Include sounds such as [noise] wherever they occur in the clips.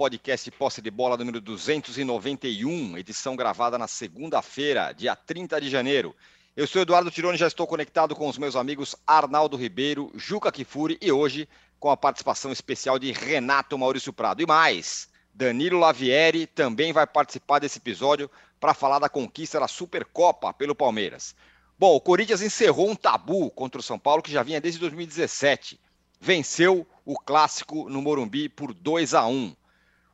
podcast Posse de Bola número 291, edição gravada na segunda-feira, dia 30 de janeiro. Eu sou Eduardo Tironi, já estou conectado com os meus amigos Arnaldo Ribeiro, Juca Kifuri e hoje com a participação especial de Renato Maurício Prado. E mais, Danilo Lavieri também vai participar desse episódio para falar da conquista da Supercopa pelo Palmeiras. Bom, o Corinthians encerrou um tabu contra o São Paulo que já vinha desde 2017 venceu o clássico no Morumbi por 2 a 1.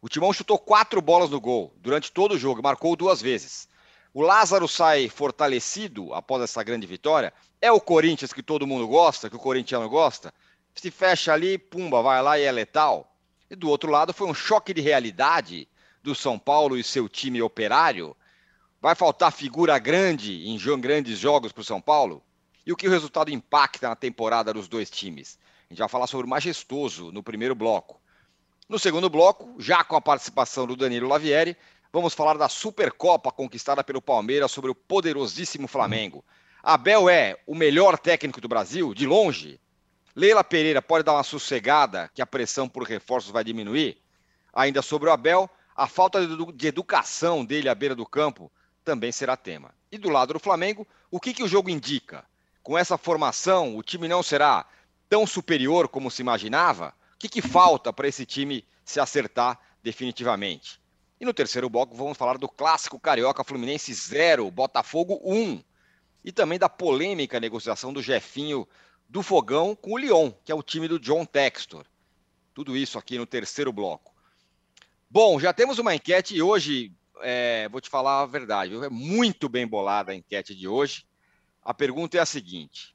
O Timão chutou quatro bolas no gol durante todo o jogo, marcou duas vezes. O Lázaro sai fortalecido após essa grande vitória. É o Corinthians que todo mundo gosta, que o corintiano gosta. Se fecha ali, pumba, vai lá e é letal. E do outro lado foi um choque de realidade do São Paulo e seu time operário. Vai faltar figura grande em grandes jogos para o São Paulo? E o que o resultado impacta na temporada dos dois times? A gente vai falar sobre o majestoso no primeiro bloco. No segundo bloco, já com a participação do Danilo Lavieri, vamos falar da Supercopa conquistada pelo Palmeiras sobre o poderosíssimo Flamengo. Abel é o melhor técnico do Brasil, de longe. Leila Pereira pode dar uma sossegada que a pressão por reforços vai diminuir? Ainda sobre o Abel, a falta de educação dele à beira do campo também será tema. E do lado do Flamengo, o que, que o jogo indica? Com essa formação, o time não será tão superior como se imaginava? O que, que falta para esse time se acertar definitivamente? E no terceiro bloco vamos falar do clássico carioca Fluminense 0, Botafogo 1. E também da polêmica negociação do Jefinho do Fogão com o Lyon, que é o time do John Textor. Tudo isso aqui no terceiro bloco. Bom, já temos uma enquete e hoje, é, vou te falar a verdade, é muito bem bolada a enquete de hoje. A pergunta é a seguinte: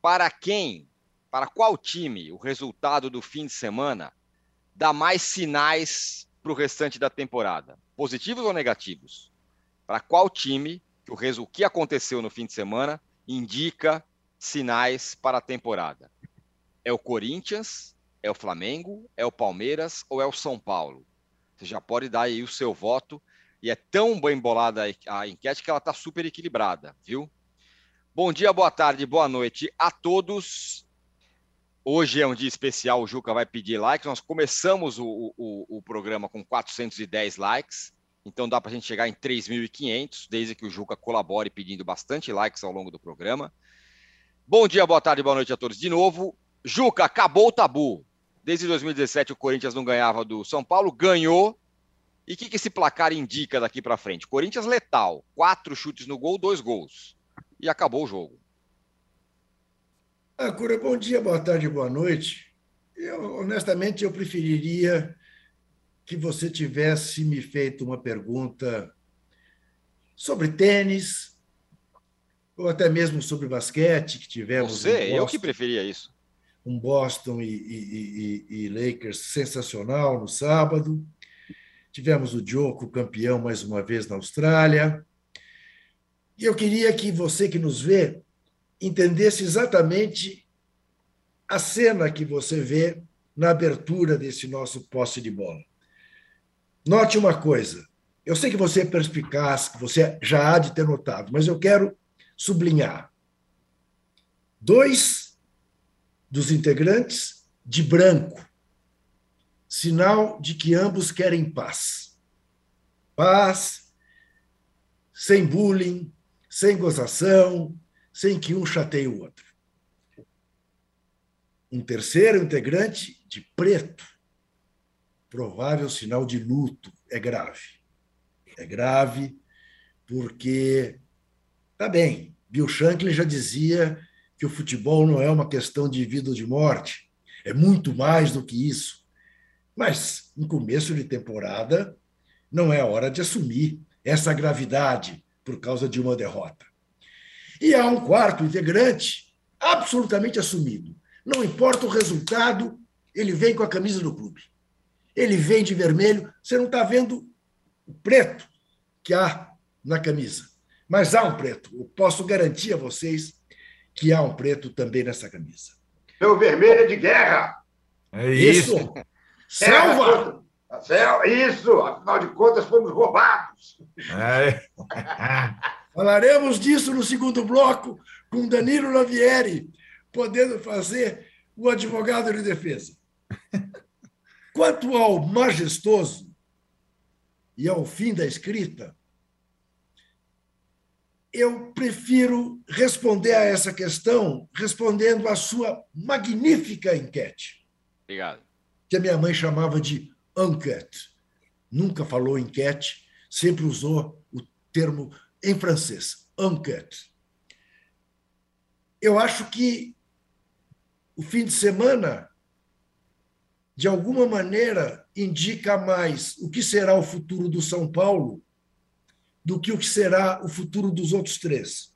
para quem para qual time o resultado do fim de semana dá mais sinais para o restante da temporada? Positivos ou negativos? Para qual time o que aconteceu no fim de semana indica sinais para a temporada? É o Corinthians? É o Flamengo? É o Palmeiras ou é o São Paulo? Você já pode dar aí o seu voto. E é tão bem bolada a enquete que ela está super equilibrada, viu? Bom dia, boa tarde, boa noite a todos. Hoje é um dia especial, o Juca vai pedir likes. Nós começamos o, o, o programa com 410 likes, então dá para a gente chegar em 3.500, desde que o Juca colabore pedindo bastante likes ao longo do programa. Bom dia, boa tarde, boa noite a todos de novo. Juca, acabou o tabu. Desde 2017 o Corinthians não ganhava do São Paulo, ganhou. E o que, que esse placar indica daqui para frente? Corinthians letal, quatro chutes no gol, dois gols. E acabou o jogo. Ah, Cura, bom dia, boa tarde, boa noite. Eu, honestamente, eu preferiria que você tivesse me feito uma pergunta sobre tênis, ou até mesmo sobre basquete, que tivemos. Você, eu que preferia isso. Um Boston e, e, e, e, Lakers sensacional no sábado. Tivemos o Djoko campeão mais uma vez na Austrália. E eu queria que você que nos vê entendesse exatamente a cena que você vê na abertura desse nosso posse de bola. Note uma coisa. Eu sei que você é perspicaz, que você já há de ter notado, mas eu quero sublinhar. Dois dos integrantes de branco, sinal de que ambos querem paz. Paz, sem bullying, sem gozação, sem que um chateie o outro. Um terceiro integrante de preto, provável sinal de luto, é grave. É grave porque, tá bem, Bill Shankly já dizia que o futebol não é uma questão de vida ou de morte, é muito mais do que isso. Mas, em começo de temporada, não é hora de assumir essa gravidade por causa de uma derrota. E há um quarto integrante absolutamente assumido. Não importa o resultado, ele vem com a camisa do clube. Ele vem de vermelho, você não está vendo o preto que há na camisa. Mas há um preto. Eu posso garantir a vocês que há um preto também nessa camisa. Meu vermelho é de guerra. É isso. isso. Selva! Isso, afinal de contas, fomos roubados. É. [laughs] Falaremos disso no segundo bloco com Danilo Lavieri, podendo fazer o advogado de defesa. [laughs] Quanto ao majestoso, e ao fim da escrita, eu prefiro responder a essa questão respondendo a sua magnífica enquete. Obrigado. Que a minha mãe chamava de enquete. Nunca falou enquete, sempre usou o termo em francês, enquete. Eu acho que o fim de semana, de alguma maneira, indica mais o que será o futuro do São Paulo do que o que será o futuro dos outros três.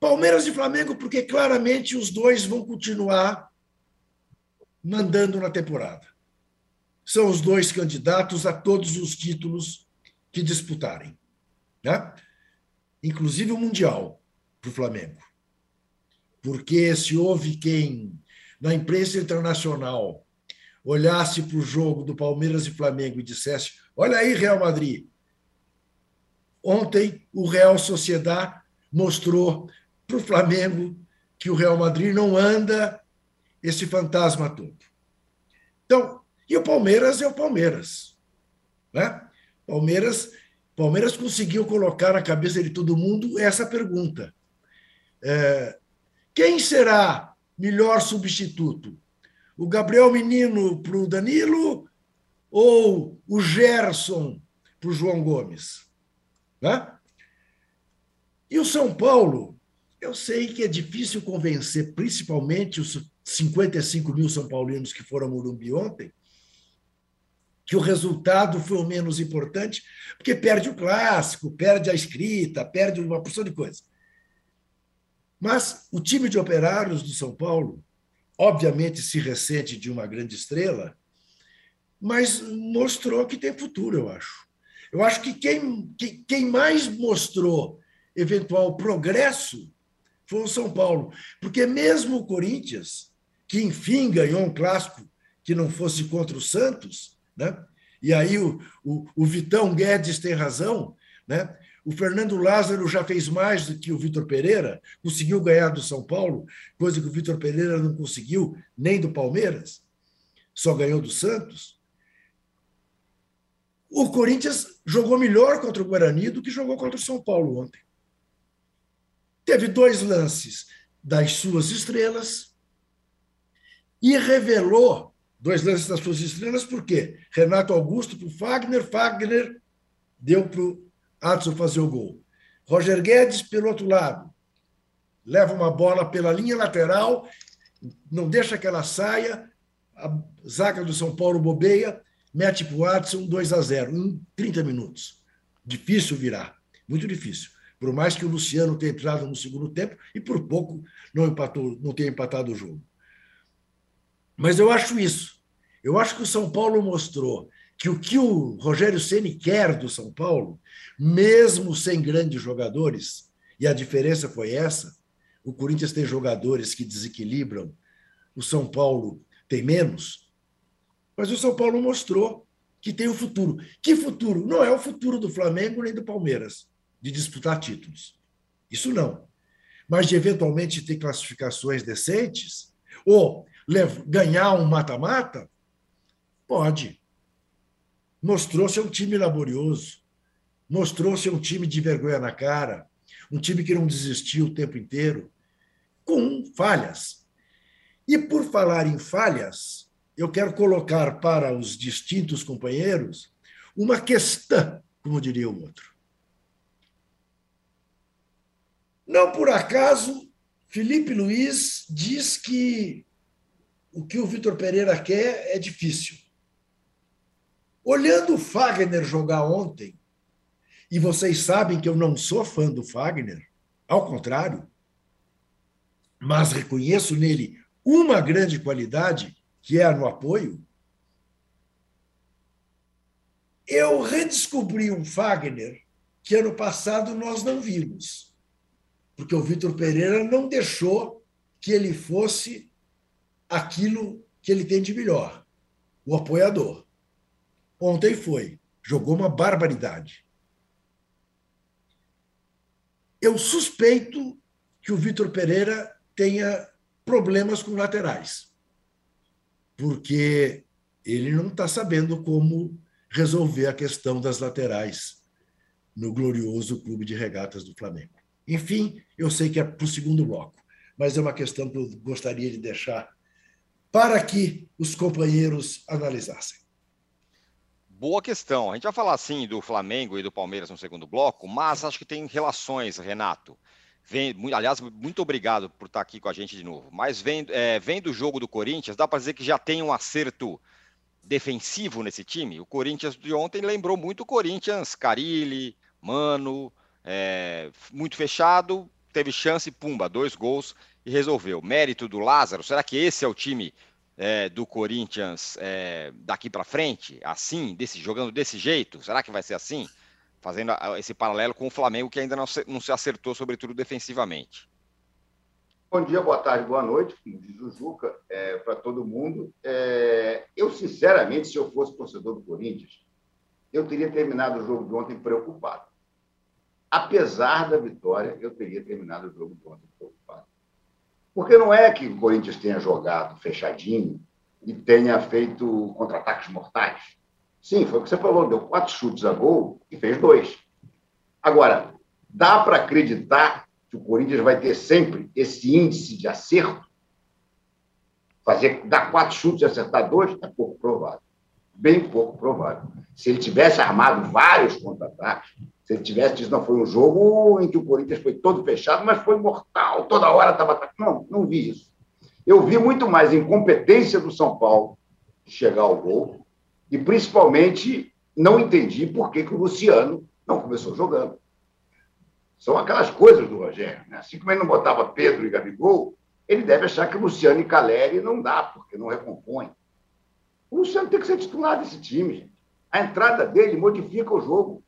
Palmeiras e Flamengo, porque claramente os dois vão continuar mandando na temporada. São os dois candidatos a todos os títulos que disputarem. Né? Inclusive o Mundial para o Flamengo. Porque se houve quem, na imprensa internacional, olhasse para o jogo do Palmeiras e Flamengo e dissesse: Olha aí, Real Madrid, Ontem, o Real Sociedad mostrou para o Flamengo que o Real Madrid não anda esse fantasma todo. Então, e o Palmeiras é o Palmeiras. Né? Palmeiras, Palmeiras conseguiu colocar na cabeça de todo mundo essa pergunta: é, quem será melhor substituto? O Gabriel Menino para o Danilo ou o Gerson para o João Gomes? Né? E o São Paulo, eu sei que é difícil convencer, principalmente os 55 mil São Paulinos que foram a Morumbi ontem, que o resultado foi o menos importante, porque perde o clássico, perde a escrita, perde uma porção de coisas. Mas o time de operários do São Paulo, obviamente se ressente de uma grande estrela, mas mostrou que tem futuro, eu acho. Eu acho que quem, quem mais mostrou eventual progresso foi o São Paulo. Porque mesmo o Corinthians, que enfim ganhou um clássico que não fosse contra o Santos, né? e aí o, o, o Vitão Guedes tem razão, né? O Fernando Lázaro já fez mais do que o Vitor Pereira, conseguiu ganhar do São Paulo, coisa que o Vitor Pereira não conseguiu nem do Palmeiras, só ganhou do Santos. O Corinthians jogou melhor contra o Guarani do que jogou contra o São Paulo ontem. Teve dois lances das suas estrelas e revelou dois lances das suas estrelas, por quê? Renato Augusto para o Fagner, Fagner deu para o Adson fazer o gol. Roger Guedes, pelo outro lado, leva uma bola pela linha lateral, não deixa que ela saia, a zaga do São Paulo bobeia, mete para o Watson 2 a 0 em 30 minutos. Difícil virar, muito difícil. Por mais que o Luciano tenha entrado no segundo tempo e por pouco não, empatou, não tenha empatado o jogo. Mas eu acho isso. Eu acho que o São Paulo mostrou que o que o Rogério Ceni quer do São Paulo, mesmo sem grandes jogadores, e a diferença foi essa, o Corinthians tem jogadores que desequilibram, o São Paulo tem menos, mas o São Paulo mostrou que tem o um futuro. Que futuro? Não é o futuro do Flamengo nem do Palmeiras, de disputar títulos. Isso não. Mas de eventualmente ter classificações decentes, ou ganhar um mata-mata, pode. Mostrou ser um time laborioso, mostrou ser um time de vergonha na cara, um time que não desistiu o tempo inteiro, com falhas. E por falar em falhas, eu quero colocar para os distintos companheiros uma questão, como diria o outro. Não por acaso, Felipe Luiz diz que o que o Vitor Pereira quer é difícil. Olhando o Fagner jogar ontem, e vocês sabem que eu não sou fã do Fagner, ao contrário, mas reconheço nele uma grande qualidade, que é no apoio, eu redescobri um Fagner que ano passado nós não vimos, porque o Vitor Pereira não deixou que ele fosse aquilo que ele tem de melhor, o apoiador. Ontem foi, jogou uma barbaridade. Eu suspeito que o Vitor Pereira tenha problemas com laterais porque ele não está sabendo como resolver a questão das laterais no glorioso Clube de Regatas do Flamengo. Enfim, eu sei que é para o segundo bloco, mas é uma questão que eu gostaria de deixar para que os companheiros analisassem. Boa questão. A gente vai falar assim do Flamengo e do Palmeiras no segundo bloco, mas acho que tem relações, Renato. Vem, aliás, muito obrigado por estar aqui com a gente de novo. Mas vem, é, vem do jogo do Corinthians, dá para dizer que já tem um acerto defensivo nesse time? O Corinthians de ontem lembrou muito o Corinthians, Carilli, Mano, é, muito fechado, teve chance, pumba, dois gols e resolveu. Mérito do Lázaro, será que esse é o time é, do Corinthians é, daqui para frente, assim, desse, jogando desse jeito? Será que vai ser assim? Fazendo esse paralelo com o Flamengo, que ainda não se, não se acertou, sobretudo defensivamente. Bom dia, boa tarde, boa noite, como diz o Juca, é, para todo mundo. É, eu, sinceramente, se eu fosse torcedor do Corinthians, eu teria terminado o jogo de ontem preocupado. Apesar da vitória, eu teria terminado o jogo de ontem preocupado. Porque não é que o Corinthians tenha jogado fechadinho e tenha feito contra-ataques mortais. Sim, foi o que você falou, deu quatro chutes a gol e fez dois. Agora, dá para acreditar que o Corinthians vai ter sempre esse índice de acerto? Fazer, dar quatro chutes e acertar dois é pouco provável. Bem pouco provável. Se ele tivesse armado vários contra-ataques, se ele tivesse dito, não, foi um jogo em que o Corinthians foi todo fechado, mas foi mortal, toda hora estava atacando. Não, não vi isso. Eu vi muito mais incompetência do São Paulo chegar ao gol e, principalmente, não entendi por que, que o Luciano não começou jogando. São aquelas coisas do Rogério. Né? Assim como ele não botava Pedro e Gabigol, ele deve achar que Luciano e Caleri não dá, porque não recompõe. O Luciano tem que ser titular desse time, gente. A entrada dele modifica o jogo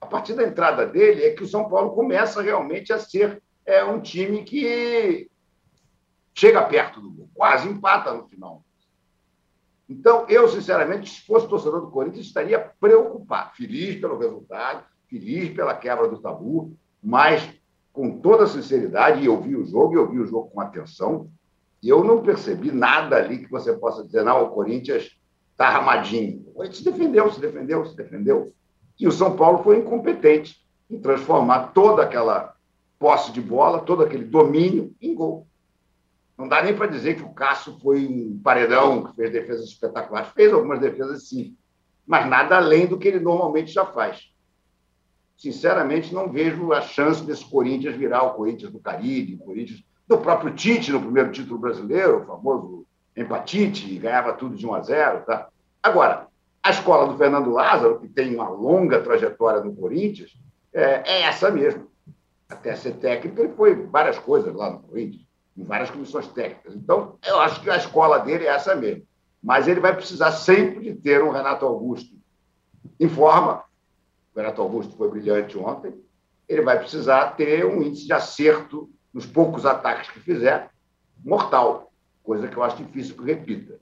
a partir da entrada dele é que o São Paulo começa realmente a ser é, um time que chega perto do gol, quase empata no final. Então, eu, sinceramente, se fosse torcedor do Corinthians, estaria preocupado, feliz pelo resultado, feliz pela quebra do tabu, mas com toda sinceridade, eu vi o jogo, e eu vi o jogo com atenção, eu não percebi nada ali que você possa dizer, não, o Corinthians está armadinho. O Corinthians se defendeu, se defendeu, se defendeu. E o São Paulo foi incompetente em transformar toda aquela posse de bola, todo aquele domínio em gol. Não dá nem para dizer que o Cássio foi um paredão que fez defesas espetaculares. Fez algumas defesas, sim, mas nada além do que ele normalmente já faz. Sinceramente, não vejo a chance desse Corinthians virar o Corinthians do Caribe, o Corinthians do próprio Tite no primeiro título brasileiro, o famoso empatite, ganhava tudo de 1 a 0. Tá? Agora, a escola do Fernando Lázaro, que tem uma longa trajetória no Corinthians, é, é essa mesmo. Até ser técnico, ele foi várias coisas lá no Corinthians, em várias comissões técnicas. Então, eu acho que a escola dele é essa mesmo. Mas ele vai precisar sempre de ter um Renato Augusto em forma. O Renato Augusto foi brilhante ontem. Ele vai precisar ter um índice de acerto nos poucos ataques que fizer, mortal, coisa que eu acho difícil que repita.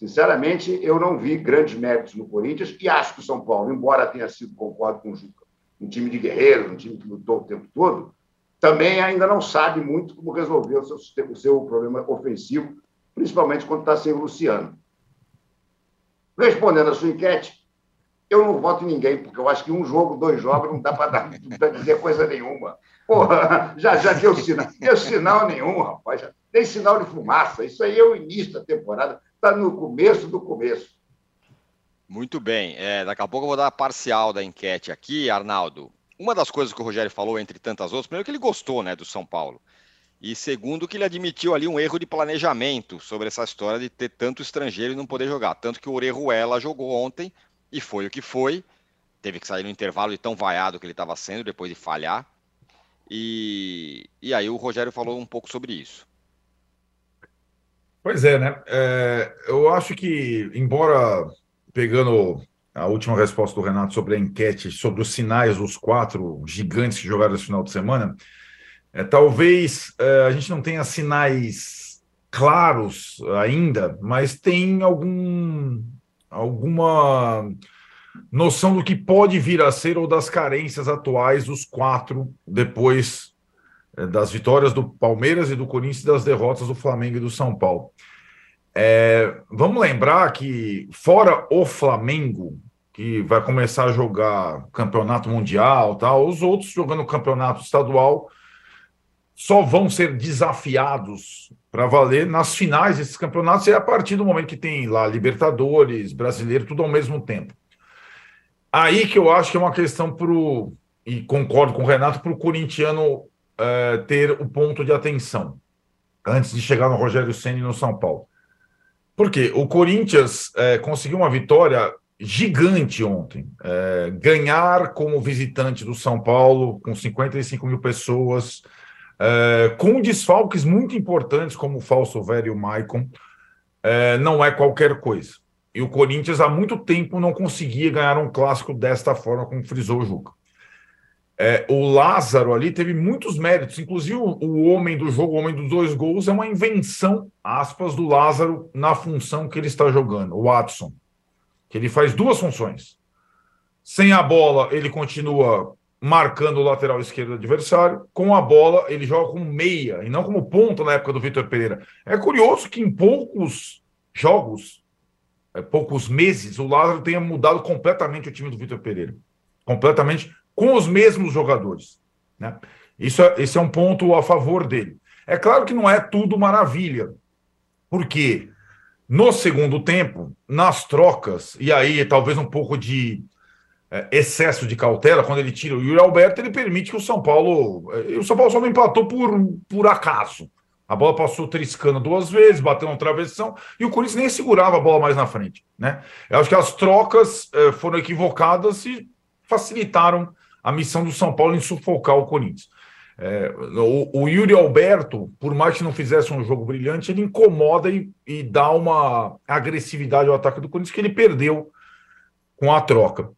Sinceramente, eu não vi grandes méritos no Corinthians e acho que o São Paulo, embora tenha sido, concordo com o Juca, um time de guerreiros, um time que lutou o tempo todo, também ainda não sabe muito como resolver o seu, o seu problema ofensivo, principalmente quando está sem o Luciano. Respondendo à sua enquete, eu não voto em ninguém, porque eu acho que um jogo, dois jogos, não dá para [laughs] dizer coisa nenhuma. Porra, já, já deu sinal. Deu sinal nenhum, rapaz. Já, tem sinal de fumaça. Isso aí é o início da temporada está no começo do começo. Muito bem. É, daqui a pouco eu vou dar a parcial da enquete aqui, Arnaldo. Uma das coisas que o Rogério falou, entre tantas outras, primeiro que ele gostou né, do São Paulo. E segundo, que ele admitiu ali um erro de planejamento sobre essa história de ter tanto estrangeiro e não poder jogar. Tanto que o Orejuela jogou ontem e foi o que foi. Teve que sair no intervalo de tão vaiado que ele estava sendo depois de falhar. E, e aí o Rogério falou um pouco sobre isso. Pois é, né? É, eu acho que, embora pegando a última resposta do Renato sobre a enquete, sobre os sinais dos quatro gigantes que jogaram esse final de semana, é, talvez é, a gente não tenha sinais claros ainda, mas tem algum, alguma noção do que pode vir a ser ou das carências atuais dos quatro depois das vitórias do Palmeiras e do Corinthians e das derrotas do Flamengo e do São Paulo. É, vamos lembrar que, fora o Flamengo, que vai começar a jogar campeonato mundial, tal. Os outros jogando campeonato estadual só vão ser desafiados para valer nas finais desses campeonatos e a partir do momento que tem lá Libertadores, Brasileiro, tudo ao mesmo tempo. Aí que eu acho que é uma questão para o, e concordo com o Renato, para o corintiano é, ter o ponto de atenção antes de chegar no Rogério Senna no São Paulo. Porque o Corinthians é, conseguiu uma vitória gigante ontem. É, ganhar como visitante do São Paulo, com 55 mil pessoas, com desfalques muito importantes, como o Falso Velho e o Maicon, não é qualquer coisa. E o Corinthians há muito tempo não conseguia ganhar um clássico desta forma, como frisou o Juca. É, o Lázaro ali teve muitos méritos, inclusive o, o, homem do jogo, o homem dos dois gols, é uma invenção, aspas, do Lázaro na função que ele está jogando, o Watson, que ele faz duas funções. Sem a bola, ele continua marcando o lateral esquerdo do adversário, com a bola, ele joga como meia e não como ponta na época do Vitor Pereira. É curioso que em poucos jogos, é, poucos meses, o Lázaro tenha mudado completamente o time do Vitor Pereira. Completamente com os mesmos jogadores. Né? Isso é, esse é um ponto a favor dele. É claro que não é tudo maravilha, porque no segundo tempo, nas trocas, e aí talvez um pouco de é, excesso de cautela, quando ele tira o Yuri Alberto, ele permite que o São Paulo. É, o São Paulo só não empatou por, por acaso. A bola passou triscando duas vezes, bateu no travessão, e o Corinthians nem segurava a bola mais na frente. Né? Eu acho que as trocas é, foram equivocadas e facilitaram a missão do São Paulo em sufocar o Corinthians. É, o, o, Yuri Alberto, por mais que não fizesse um jogo brilhante, ele incomoda e, e, dá uma agressividade ao ataque do Corinthians que ele perdeu com a troca.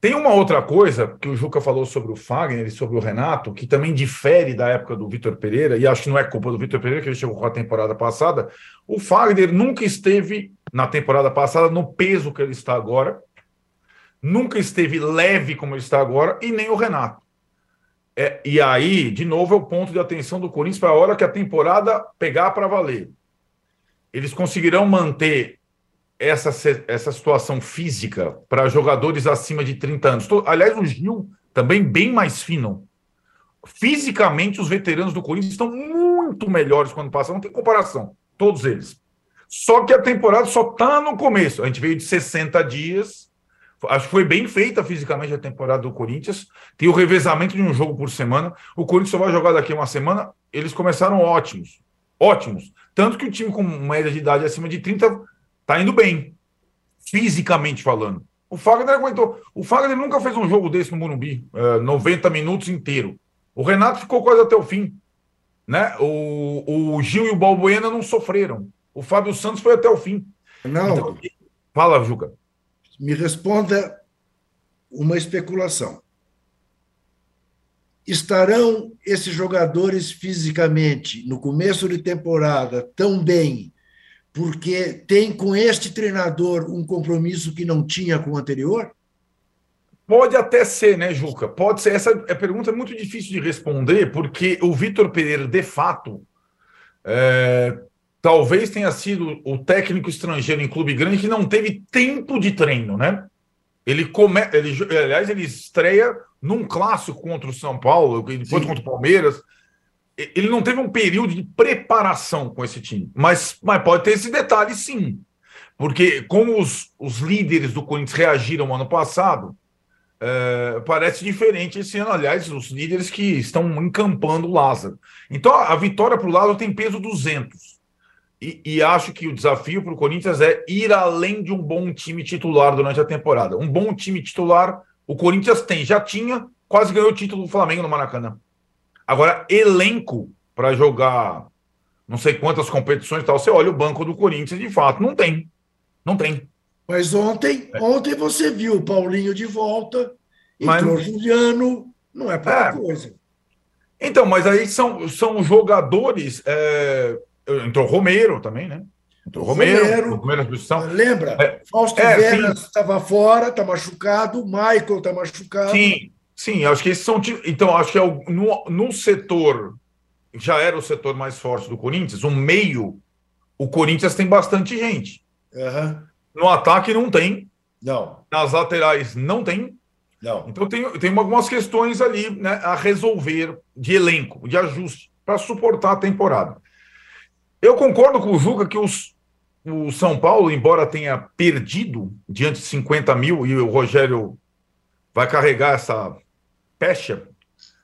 Tem uma outra coisa que o Juca falou sobre o Fagner e sobre o Renato, que também difere da época do Vitor Pereira, e acho que não é culpa do Vitor Pereira, que ele chegou com a temporada passada. O Fagner nunca esteve na temporada passada no peso que ele está agora nunca esteve leve como ele está agora, e nem o Renato. É, e aí, de novo, é o ponto de atenção do Corinthians para a hora que a temporada pegar para valer. Eles conseguirão manter essa, essa situação física para jogadores acima de 30 anos. Aliás, o Gil também bem mais fino. Fisicamente, os veteranos do Corinthians estão muito melhores quando passam, não tem comparação, todos eles. Só que a temporada só está no começo. A gente veio de 60 dias Acho que foi bem feita fisicamente a temporada do Corinthians. Tem o revezamento de um jogo por semana. O Corinthians só vai jogar daqui a uma semana. Eles começaram ótimos. Ótimos. Tanto que o time com média de idade acima de 30 tá indo bem. Fisicamente falando. O Fagner aguentou. O Fagner nunca fez um jogo desse no Morumbi. Uh, 90 minutos inteiro. O Renato ficou quase até o fim. Né? O, o Gil e o Balbuena não sofreram. O Fábio Santos foi até o fim. Não. Então, fala, Juca. Me responda uma especulação. Estarão esses jogadores fisicamente no começo de temporada tão bem porque tem com este treinador um compromisso que não tinha com o anterior? Pode até ser, né, Juca? Pode ser. Essa é pergunta é muito difícil de responder, porque o Vitor Pereira, de fato, é, talvez tenha sido o técnico estrangeiro em clube grande que não teve tempo de treino, né? Ele come, ele, aliás, ele estreia num clássico contra o São Paulo, depois Sim. contra o Palmeiras. Ele não teve um período de preparação com esse time, mas, mas pode ter esse detalhe, sim. Porque, como os, os líderes do Corinthians reagiram ano passado, é, parece diferente esse ano. Aliás, os líderes que estão encampando o Lázaro. Então, a, a vitória para o Lázaro tem peso 200. E, e, acho que o desafio para o Corinthians é ir além de um bom time titular durante a temporada. Um bom time titular, o Corinthians tem, já tinha, quase ganhou o título do Flamengo no Maracanã. Agora, elenco para jogar não sei quantas competições e tal, você olha o banco do Corinthians, de fato, não tem. Não tem. Mas ontem, é. ontem você viu o Paulinho de volta, entrou Mas... Juliano, não é pouca é. coisa. Então, mas aí são, são jogadores. É Entrou Romero também, né? Entrou Romero, Romero, posição. Lembra? É, Fausto é, Veras estava fora, está machucado, Michael está machucado. Sim, sim, acho que esses são. Então, acho que é o, no, no setor, já era o setor mais forte do Corinthians, o meio, o Corinthians tem bastante gente. Uhum. No ataque não tem. Não. Nas laterais não tem. Não. Então tem, tem algumas questões ali né, a resolver de elenco, de ajuste, para suportar a temporada. Eu concordo com o Juca que os, o São Paulo, embora tenha perdido diante de 50 mil, e o Rogério vai carregar essa pecha,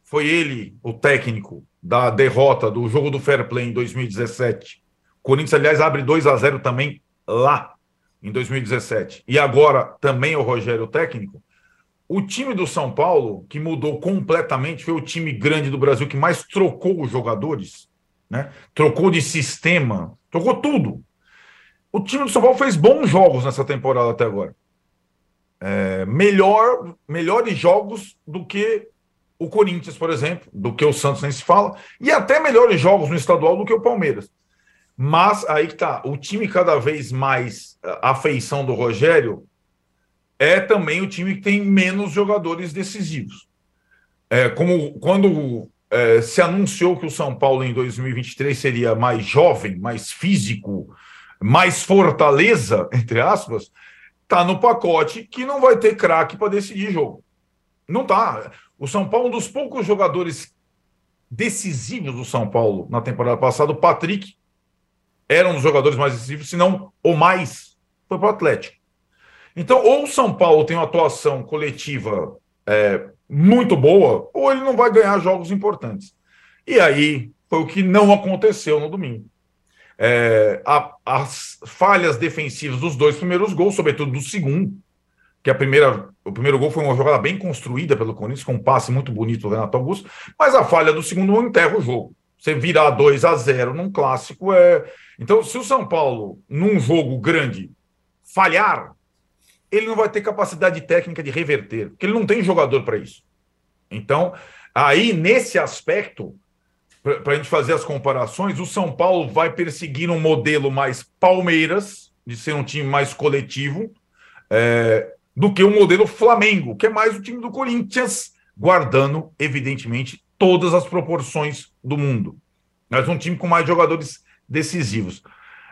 foi ele o técnico da derrota do jogo do Fair Play em 2017. O Corinthians, aliás, abre 2 a 0 também lá em 2017. E agora também o Rogério técnico. O time do São Paulo, que mudou completamente, foi o time grande do Brasil que mais trocou os jogadores, né? Trocou de sistema, trocou tudo. O time do São Paulo fez bons jogos nessa temporada até agora. É, melhor, melhores jogos do que o Corinthians, por exemplo, do que o Santos nem se fala, e até melhores jogos no estadual do que o Palmeiras. Mas aí que tá, o time cada vez mais a feição do Rogério é também o time que tem menos jogadores decisivos. É, como quando é, se anunciou que o São Paulo em 2023 seria mais jovem, mais físico, mais fortaleza, [laughs] entre aspas, tá no pacote que não vai ter craque para decidir jogo. Não tá. O São Paulo, um dos poucos jogadores decisivos do São Paulo na temporada passada, o Patrick era um dos jogadores mais decisivos, se não o mais, foi para o Atlético. Então, ou o São Paulo tem uma atuação coletiva é, muito boa, ou ele não vai ganhar jogos importantes. E aí foi o que não aconteceu no domingo. É, a, as falhas defensivas dos dois primeiros gols, sobretudo do segundo, que a primeira, o primeiro gol foi uma jogada bem construída pelo Corinthians, com um passe muito bonito do Renato Augusto, mas a falha do segundo enterra o jogo. Você virar 2 a 0 num clássico é. Então, se o São Paulo, num jogo grande, falhar, ele não vai ter capacidade técnica de reverter, porque ele não tem jogador para isso. Então, aí, nesse aspecto, para a gente fazer as comparações, o São Paulo vai perseguir um modelo mais Palmeiras, de ser um time mais coletivo, é, do que o modelo Flamengo, que é mais o time do Corinthians, guardando, evidentemente, todas as proporções do mundo. Mas um time com mais jogadores decisivos.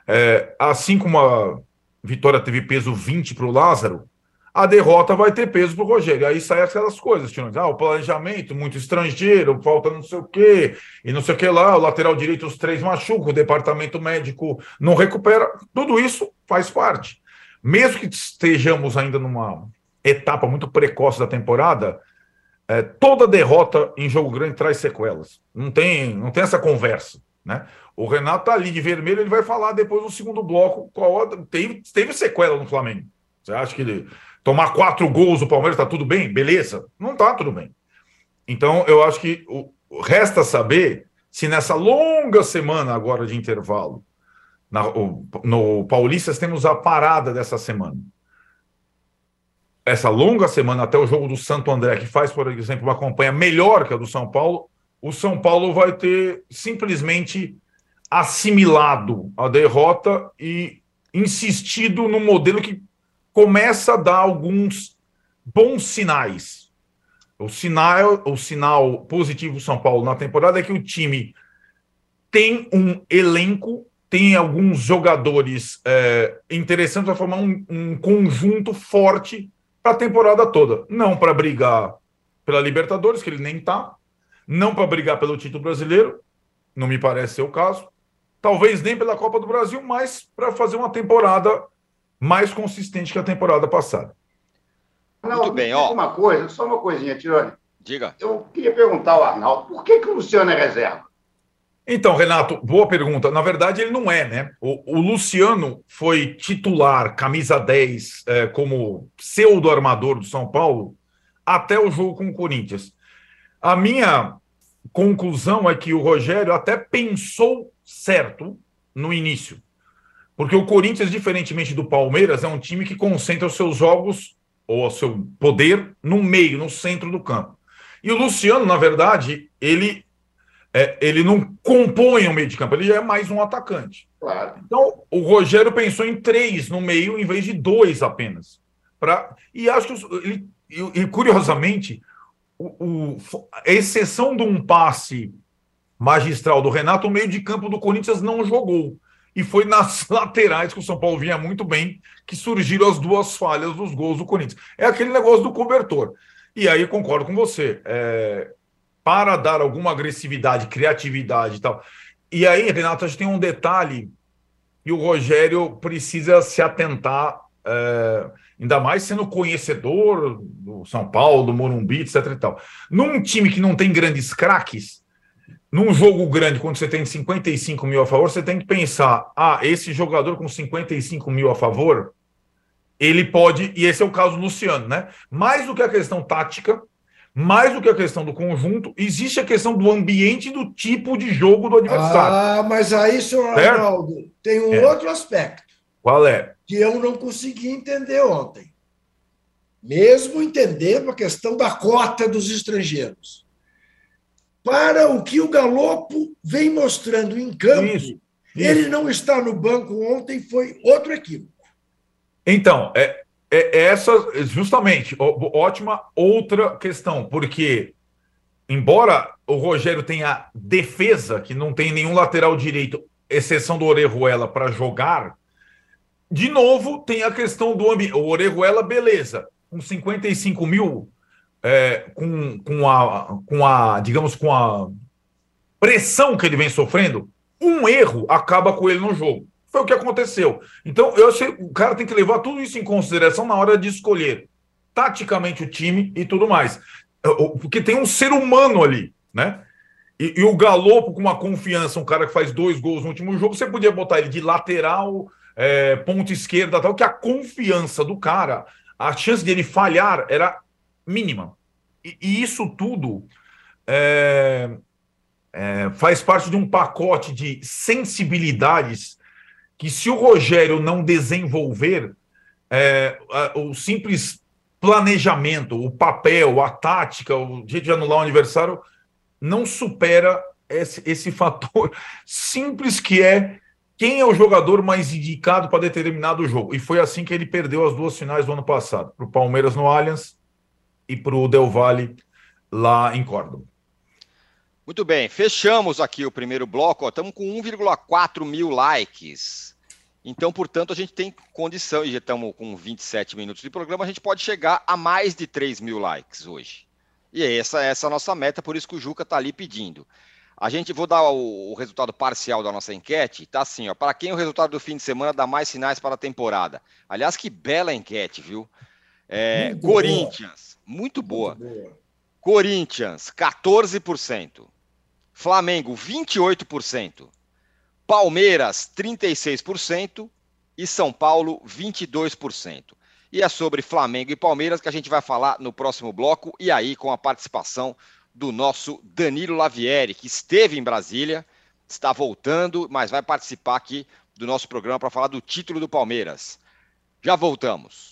É, assim como a vitória teve peso 20 para o Lázaro, a derrota vai ter peso para o Rogério. Aí saem aquelas coisas, tipo, ah, o planejamento, muito estrangeiro, falta não sei o quê, e não sei o que lá, o lateral direito, os três machucam, o departamento médico não recupera. Tudo isso faz parte. Mesmo que estejamos ainda numa etapa muito precoce da temporada, é, toda derrota em jogo grande traz sequelas. Não tem, não tem essa conversa. Né? O Renato tá ali de vermelho, ele vai falar depois no segundo bloco qual teve, teve sequela no Flamengo. Você acha que ele tomar quatro gols do Palmeiras tá tudo bem? Beleza? Não tá tudo bem. Então eu acho que o, resta saber se nessa longa semana agora de intervalo na, o, no Paulistas temos a parada dessa semana essa longa semana até o jogo do Santo André, que faz, por exemplo, uma campanha melhor que a do São Paulo, o São Paulo vai ter simplesmente assimilado a derrota e insistido no modelo que começa a dar alguns bons sinais. O sinal, o sinal positivo do São Paulo na temporada é que o time tem um elenco, tem alguns jogadores é, interessantes para formar um, um conjunto forte para a temporada toda. Não para brigar pela Libertadores, que ele nem está, não para brigar pelo título brasileiro, não me parece ser o caso. Talvez nem pela Copa do Brasil, mas para fazer uma temporada mais consistente que a temporada passada. Não, Muito bem, ó. Uma coisa, só uma coisinha, Tirone. Diga. Eu queria perguntar ao Arnaldo, por que, que o Luciano é reserva? Então, Renato, boa pergunta. Na verdade, ele não é, né? O, o Luciano foi titular, camisa 10, é, como pseudo-armador do São Paulo, até o jogo com o Corinthians. A minha conclusão é que o Rogério até pensou certo no início. Porque o Corinthians, diferentemente do Palmeiras, é um time que concentra os seus jogos ou o seu poder no meio, no centro do campo. E o Luciano, na verdade, ele é, ele não compõe o meio de campo, ele já é mais um atacante. Claro. Então, o Rogério pensou em três no meio, em vez de dois apenas. Pra, e acho que ele, e, curiosamente, o, o, a exceção de um passe magistral do Renato, o meio de campo do Corinthians não jogou. e foi nas [laughs] laterais que o São Paulo vinha muito bem que surgiram as duas falhas dos gols do Corinthians. É aquele negócio do cobertor. E aí concordo com você. É, para dar alguma agressividade, criatividade e tal. E aí, Renato, a gente tem um detalhe e o Rogério precisa se atentar, é, ainda mais sendo conhecedor do São Paulo, do Morumbi, etc. E tal. Num time que não tem grandes craques, num jogo grande, quando você tem 55 mil a favor, você tem que pensar: ah, esse jogador com 55 mil a favor, ele pode, e esse é o caso do Luciano, né? Mais do que a questão tática, mais do que a questão do conjunto, existe a questão do ambiente e do tipo de jogo do adversário. Ah, mas aí, senhor? Arnaldo, tem um é. outro aspecto. Qual é? Que eu não consegui entender ontem. Mesmo entendendo a questão da cota dos estrangeiros. Para o que o Galopo vem mostrando em campo, isso, isso. ele não está no banco ontem, foi outro equívoco. Então, é, é, é essa, justamente, ótima outra questão, porque, embora o Rogério tenha defesa, que não tem nenhum lateral direito, exceção do Orejuela, para jogar, de novo tem a questão do ambiente. O Orejuela, beleza, com 55 mil, é, com, com, a, com a, digamos, com a pressão que ele vem sofrendo, um erro acaba com ele no jogo. Foi o que aconteceu. Então, eu achei o cara tem que levar tudo isso em consideração na hora de escolher taticamente o time e tudo mais. Porque tem um ser humano ali, né? E, e o Galopo, com uma confiança, um cara que faz dois gols no último jogo, você podia botar ele de lateral, é, ponta esquerda, tal, que a confiança do cara, a chance dele falhar era mínima. E, e isso tudo é, é, faz parte de um pacote de sensibilidades que se o Rogério não desenvolver é, o simples planejamento, o papel, a tática, o jeito de anular o aniversário, não supera esse, esse [laughs] fator simples que é quem é o jogador mais indicado para determinado jogo. E foi assim que ele perdeu as duas finais do ano passado, para o Palmeiras no Allianz e para o Del Valle lá em Córdoba. Muito bem, fechamos aqui o primeiro bloco. Estamos com 1,4 mil likes. Então, portanto, a gente tem condição, e já estamos com 27 minutos de programa, a gente pode chegar a mais de 3 mil likes hoje. E essa, essa é a nossa meta, por isso que o Juca está ali pedindo. A gente, vou dar o, o, resultado parcial da nossa enquete, tá assim, ó, para quem o resultado do fim de semana dá mais sinais para a temporada? Aliás, que bela enquete, viu? É, Corinthians, boa. Muito, boa. muito boa. Corinthians, 14%. Flamengo, 28%. Palmeiras, 36% e São Paulo, 22%. E é sobre Flamengo e Palmeiras que a gente vai falar no próximo bloco, e aí com a participação do nosso Danilo Lavieri, que esteve em Brasília, está voltando, mas vai participar aqui do nosso programa para falar do título do Palmeiras. Já voltamos.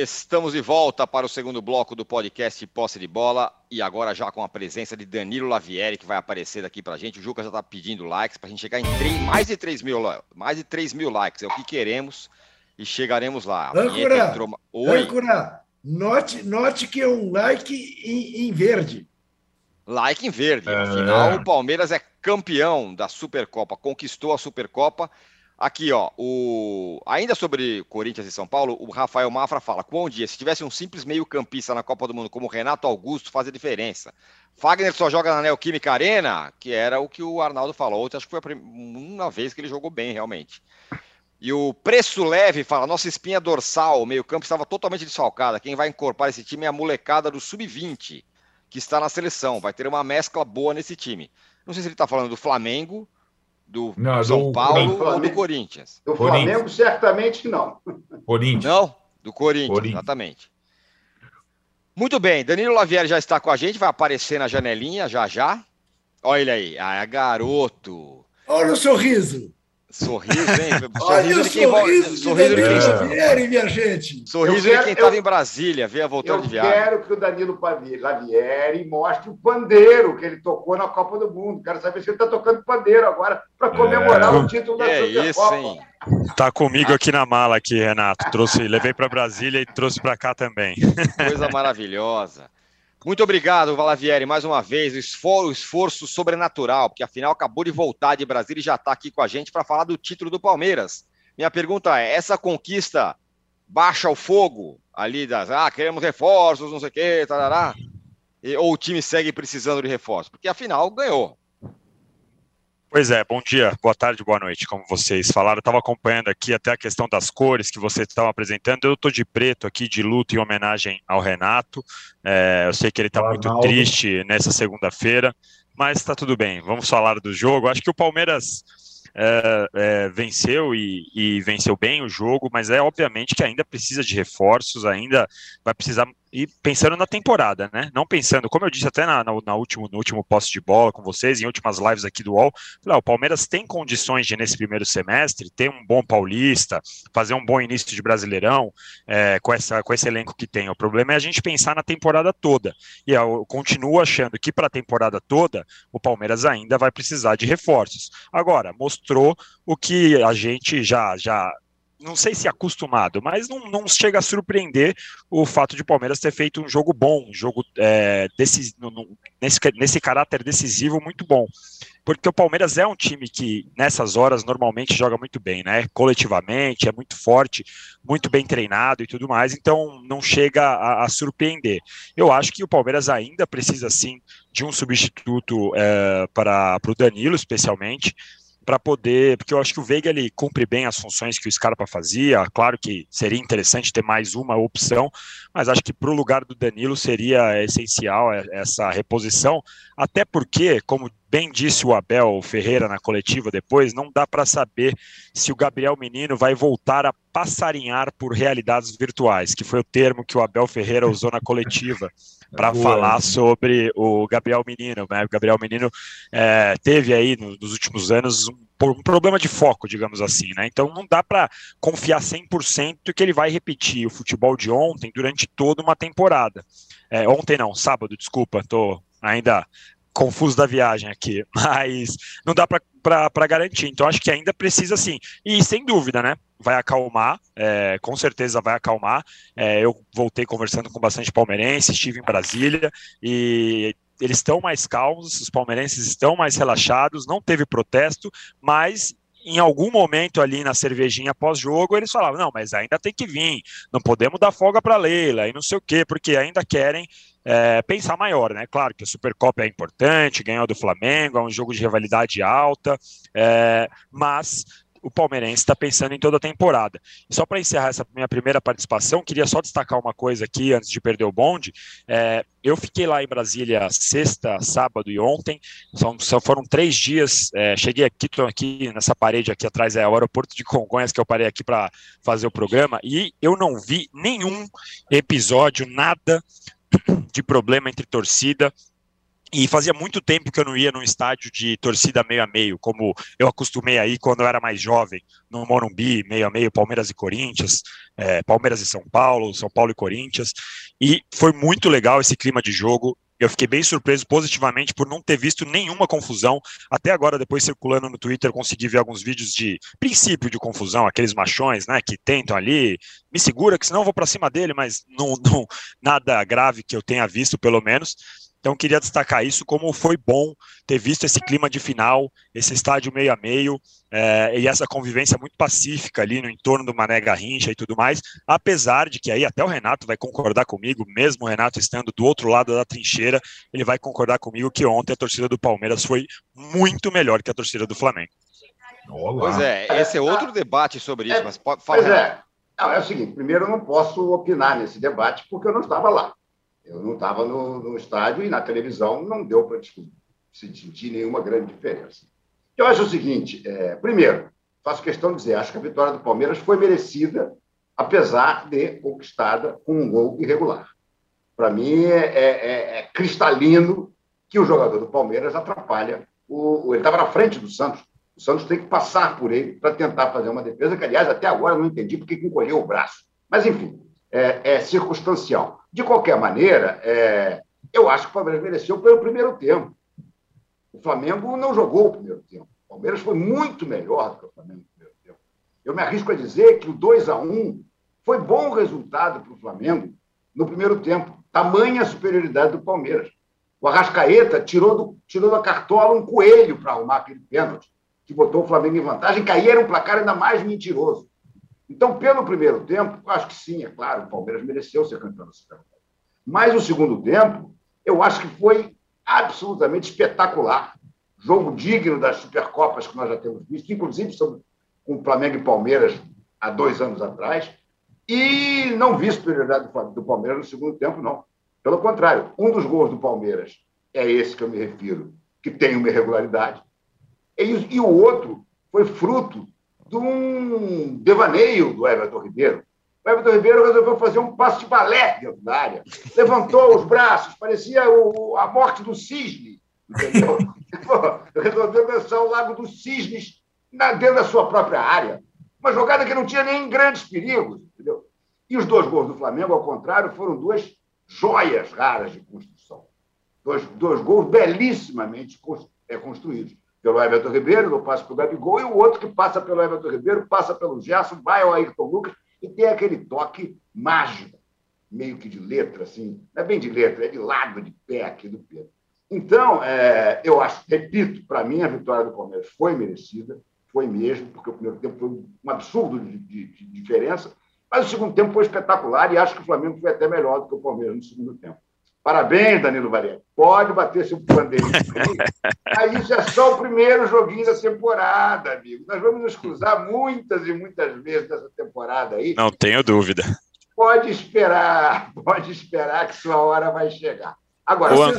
Estamos de volta para o segundo bloco do podcast Posse de Bola e agora já com a presença de Danilo Lavieri, que vai aparecer aqui para a gente. O Juca já está pedindo likes para a gente chegar em 3, mais de 3 mil, mais de 3 mil likes. É o que queremos e chegaremos lá. Âncora, entrou... Oi. Âncora, note, note que é um like em, em verde. Like em verde. Afinal, é... o Palmeiras é campeão da Supercopa, conquistou a Supercopa Aqui, ó, o... ainda sobre Corinthians e São Paulo, o Rafael Mafra fala: bom dia, se tivesse um simples meio-campista na Copa do Mundo como Renato Augusto, fazia diferença. Fagner só joga na Neoquímica Arena, que era o que o Arnaldo falou. Outra, acho que foi a uma vez que ele jogou bem, realmente. E o Preço Leve fala: nossa espinha dorsal, o meio-campo estava totalmente desfalcada. Quem vai incorporar esse time é a molecada do Sub-20, que está na seleção. Vai ter uma mescla boa nesse time. Não sei se ele está falando do Flamengo do não, São do, Paulo do ou do Corinthians? Do Flamengo, Corinthians. certamente não. Corinthians. Não? Do Corinthians, Corinthians, exatamente. Muito bem, Danilo Lavieri já está com a gente, vai aparecer na janelinha já já. Olha ele aí, ah, é garoto. Olha o sorriso. Sorriso, hein? [laughs] Sorriso de quem sorriso, sorriso de quem Lavieri, minha gente. Sorriso quero, de quem estava em Brasília, veio voltando de viagem. Eu quero que o Danilo Lavieri mostre o pandeiro que ele tocou na Copa do Mundo. Quero saber se ele está tocando pandeiro agora para comemorar é, o título da é Supercopa. Isso, hein? Tá comigo aqui na mala aqui, Renato. Trouxe, levei para Brasília e trouxe para cá também. Coisa maravilhosa. Muito obrigado, Valavieri, mais uma vez. O esforço, esforço, sobrenatural, porque afinal acabou de voltar de Brasília e já está aqui com a gente para falar do título do Palmeiras. Minha pergunta é: essa conquista baixa o fogo ali das. Ah, queremos reforços, não sei o quê, tarará, e, ou o time segue precisando de reforços? Porque afinal ganhou. Pois é, bom dia, boa tarde, boa noite, como vocês falaram. Eu estava acompanhando aqui até a questão das cores que vocês estavam apresentando. Eu estou de preto aqui, de luto, em homenagem ao Renato. É, eu sei que ele está muito triste nessa segunda-feira, mas está tudo bem. Vamos falar do jogo. Acho que o Palmeiras é, é, venceu e, e, venceu bem o jogo, mas é obviamente que ainda precisa de reforços, ainda vai precisar e pensando na temporada, né? Não pensando, como eu disse até na, na, na último, no último poste de bola com vocês, em últimas lives aqui do UOL, falei, ah, o Palmeiras tem condições de, nesse primeiro semestre, ter um bom paulista, fazer um bom início de brasileirão é, com, essa, com esse elenco que tem. O problema é a gente pensar na temporada toda. E eu continuo achando que para a temporada toda, o Palmeiras ainda vai precisar de reforços. Agora, mostrou o que a gente já, já não sei se acostumado, mas não, não, chega a surpreender o fato de Palmeiras ter feito um jogo bom, um jogo é, desse, nesse, nesse caráter decisivo muito bom. Porque o Palmeiras é um time que, nessas horas, normalmente joga muito bem, né? Coletivamente, é muito forte, muito bem treinado e tudo mais, então não chega a, a surpreender. Eu acho que o Palmeiras ainda precisa, sim, de um substituto é, para o Danilo, especialmente para poder, porque eu acho que o Veiga ele cumpre bem as funções que o Scarpa fazia. Claro que seria interessante ter mais uma opção, mas acho que para o lugar do Danilo seria essencial essa reposição, até porque, como bem disse o Abel Ferreira na coletiva depois, não dá para saber se o Gabriel Menino vai voltar a passarinhar por realidades virtuais, que foi o termo que o Abel Ferreira usou na coletiva [laughs] para falar sobre o Gabriel Menino. Né? O Gabriel Menino é, teve aí nos últimos anos um, um, problema de foco, digamos assim. Né? Então não dá para confiar 100% que ele vai repetir o futebol de ontem durante toda uma temporada. É, ontem não, sábado, desculpa, estou ainda confuso da viagem aqui, [laughs] mas não dá para garantir. Então acho que ainda precisa sim. E sem dúvida, né? Vai acalmar, é, com certeza vai acalmar. É, eu voltei conversando com bastante palmeirense, estive em Brasília e eles estão mais calmos, os palmeirenses estão mais relaxados, não teve protesto, mas em algum momento ali na cervejinha pós-jogo, eles falavam: não, mas ainda tem que vir, não podemos dar folga para Leila e não sei o quê, porque ainda querem é, pensar maior, né? Claro que a Supercopa é importante, ganhou do Flamengo, é um jogo de rivalidade alta, é, mas o palmeirense está pensando em toda a temporada. Só para encerrar essa minha primeira participação, queria só destacar uma coisa aqui antes de perder o bonde. É, eu fiquei lá em Brasília sexta, sábado e ontem. São, só foram três dias. É, cheguei aqui, estou aqui nessa parede aqui atrás é o aeroporto de Congonhas que eu parei aqui para fazer o programa e eu não vi nenhum episódio, nada de problema entre torcida e fazia muito tempo que eu não ia num estádio de torcida meio a meio, como eu acostumei aí quando eu era mais jovem, no Morumbi, meio a meio, Palmeiras e Corinthians, é, Palmeiras e São Paulo, São Paulo e Corinthians. E foi muito legal esse clima de jogo. Eu fiquei bem surpreso positivamente por não ter visto nenhuma confusão. Até agora, depois circulando no Twitter, consegui ver alguns vídeos de princípio de confusão, aqueles machões, né, que tentam ali, me segura, que senão eu vou para cima dele, mas não, [laughs] não, nada grave que eu tenha visto, pelo menos. Então, queria destacar isso, como foi bom ter visto esse clima de final, esse estádio meio a meio, é, e essa convivência muito pacífica ali no entorno do Mané Garrincha e tudo mais, apesar de que aí até o Renato vai concordar comigo, mesmo o Renato estando do outro lado da trincheira, ele vai concordar comigo que ontem a torcida do Palmeiras foi muito melhor que a torcida do Flamengo. Olá. Pois é, esse é outro debate sobre isso, é, mas pode falar. Pois é. Não, é o seguinte, primeiro eu não posso opinar nesse debate porque eu não estava lá. Eu não estava no, no, estádio e na televisão não deu para sentir nenhuma grande diferença. Eu acho o seguinte: é, primeiro, faço questão de dizer, acho que a vitória do Palmeiras foi merecida, apesar de conquistada com um gol irregular. Para mim, é, é, é, é, cristalino que o jogador do Palmeiras atrapalha. O, ele estava na frente do Santos. O Santos tem que passar por ele para tentar fazer uma defesa, que, aliás, até agora não entendi porque que encolheu o braço. Mas, enfim, é, é circunstancial. De qualquer maneira, é, eu acho que o Palmeiras mereceu pelo primeiro tempo. O Flamengo não jogou o primeiro tempo. O Palmeiras foi muito melhor do que o Flamengo no primeiro tempo. Eu me arrisco a dizer que o 2 a 1 foi bom resultado para o Flamengo no primeiro tempo. Tamanha superioridade do Palmeiras. O Arrascaeta tirou, do, tirou da cartola um coelho para arrumar aquele pênalti, que botou o Flamengo em vantagem, e era um placar ainda mais mentiroso. Então, pelo primeiro tempo, acho que sim, é claro, o Palmeiras mereceu ser campeão da Supercopa. Mas o segundo tempo, eu acho que foi absolutamente espetacular. Jogo digno das Supercopas que nós já temos visto, inclusive sobre, com o Flamengo e Palmeiras há dois anos atrás. E não vi superioridade do Palmeiras no segundo tempo, não. Pelo contrário, um dos gols do Palmeiras é esse que eu me refiro, que tem uma irregularidade. E, e o outro foi fruto de um devaneio do Everton Ribeiro. O Everton Ribeiro resolveu fazer um passo de balé dentro da área. Levantou os braços, parecia o, a morte do cisne, entendeu? [laughs] resolveu dançar o Lago dos Cisnes na, dentro da sua própria área. Uma jogada que não tinha nem grandes perigos, entendeu? E os dois gols do Flamengo, ao contrário, foram duas joias raras de construção. Dois, dois gols belíssimamente é, construídos pelo Everton Ribeiro, no passe para o Gabigol, e o outro que passa pelo Everton Ribeiro, passa pelo Gerson, vai ao Ayrton Lucas e tem aquele toque mágico, meio que de letra, assim, não é bem de letra, é de lado, de pé aqui do Pedro. Então, é, eu acho, repito, para mim a vitória do Palmeiras foi merecida, foi mesmo, porque o primeiro tempo foi um absurdo de, de, de diferença, mas o segundo tempo foi espetacular e acho que o Flamengo foi até melhor do que o Palmeiras no segundo tempo. Parabéns, Danilo Varela. Pode bater seu bandeirinho. Aí [laughs] isso é só o primeiro joguinho da temporada, amigo. Nós vamos nos cruzar muitas e muitas vezes nessa temporada aí. Não tenho dúvida. Pode esperar, [laughs] pode esperar que sua hora vai chegar. Agora, vocês...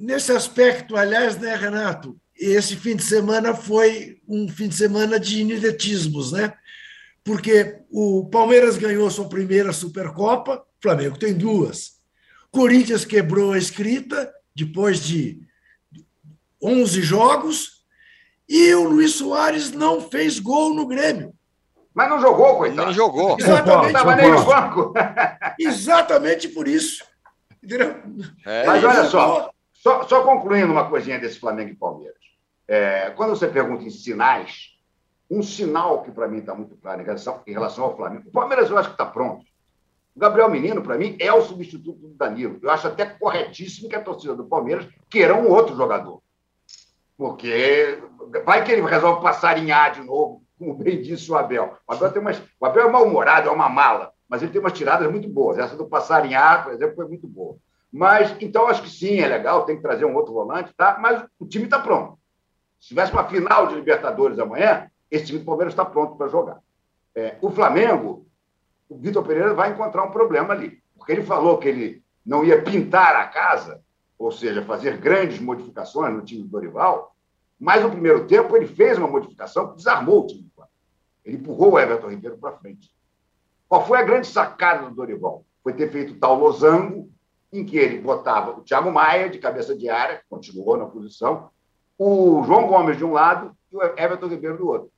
nesse aspecto, aliás, né, Renato? Esse fim de semana foi um fim de semana de ineditismos, né? Porque o Palmeiras ganhou sua primeira Supercopa, o Flamengo tem duas. Corinthians quebrou a escrita depois de 11 jogos e o Luiz Soares não fez gol no Grêmio. Mas não jogou, coitado. Não jogou. Exatamente, não nem no banco. [laughs] Exatamente por isso. É, Mas olha só, só, só, concluindo uma coisinha desse Flamengo e Palmeiras. É, quando você pergunta em sinais, um sinal que para mim está muito claro em relação, em relação ao Flamengo. O Palmeiras eu acho que está pronto. O Gabriel Menino, para mim, é o substituto do Danilo. Eu acho até corretíssimo que a torcida do Palmeiras queira um outro jogador. Porque vai que ele resolve passarinhar de novo, como bem disse o Abel. O Abel, tem umas, o Abel é mal-humorado, é uma mala, mas ele tem umas tiradas muito boas. Essa do passarinhar, por exemplo, foi muito boa. Mas, então, acho que sim, é legal, tem que trazer um outro volante, tá? mas o time está pronto. Se tivesse uma final de Libertadores amanhã, esse time do Palmeiras está pronto para jogar. É, o Flamengo o Vitor Pereira vai encontrar um problema ali. Porque ele falou que ele não ia pintar a casa, ou seja, fazer grandes modificações no time do Dorival, mas no primeiro tempo ele fez uma modificação que desarmou o time. Ele empurrou o Everton Ribeiro para frente. Qual foi a grande sacada do Dorival? Foi ter feito tal losango em que ele botava o Thiago Maia de cabeça de área, continuou na posição, o João Gomes de um lado e o Everton Ribeiro do outro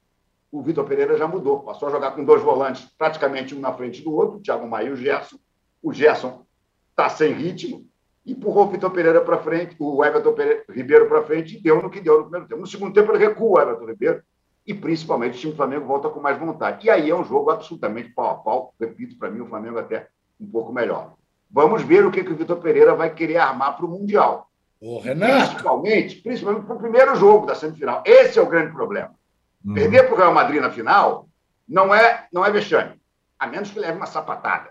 o Vitor Pereira já mudou, passou a jogar com dois volantes, praticamente um na frente do outro, o Thiago Maia e o Gerson. O Gerson está sem ritmo, empurrou o Vitor Pereira para frente, o Everton Pereira, Ribeiro para frente e deu no que deu no primeiro tempo. No segundo tempo, ele recua o Everton Ribeiro e, principalmente, o time do Flamengo volta com mais vontade. E aí é um jogo absolutamente pau a pau. Repito, para mim, o Flamengo até um pouco melhor. Vamos ver o que, que o Vitor Pereira vai querer armar para o Mundial. Ô, Renato. Principalmente, principalmente para o primeiro jogo da semifinal. Esse é o grande problema. Uhum. Perder para o Real Madrid na final não é, não é vexame, a menos que leve uma sapatada.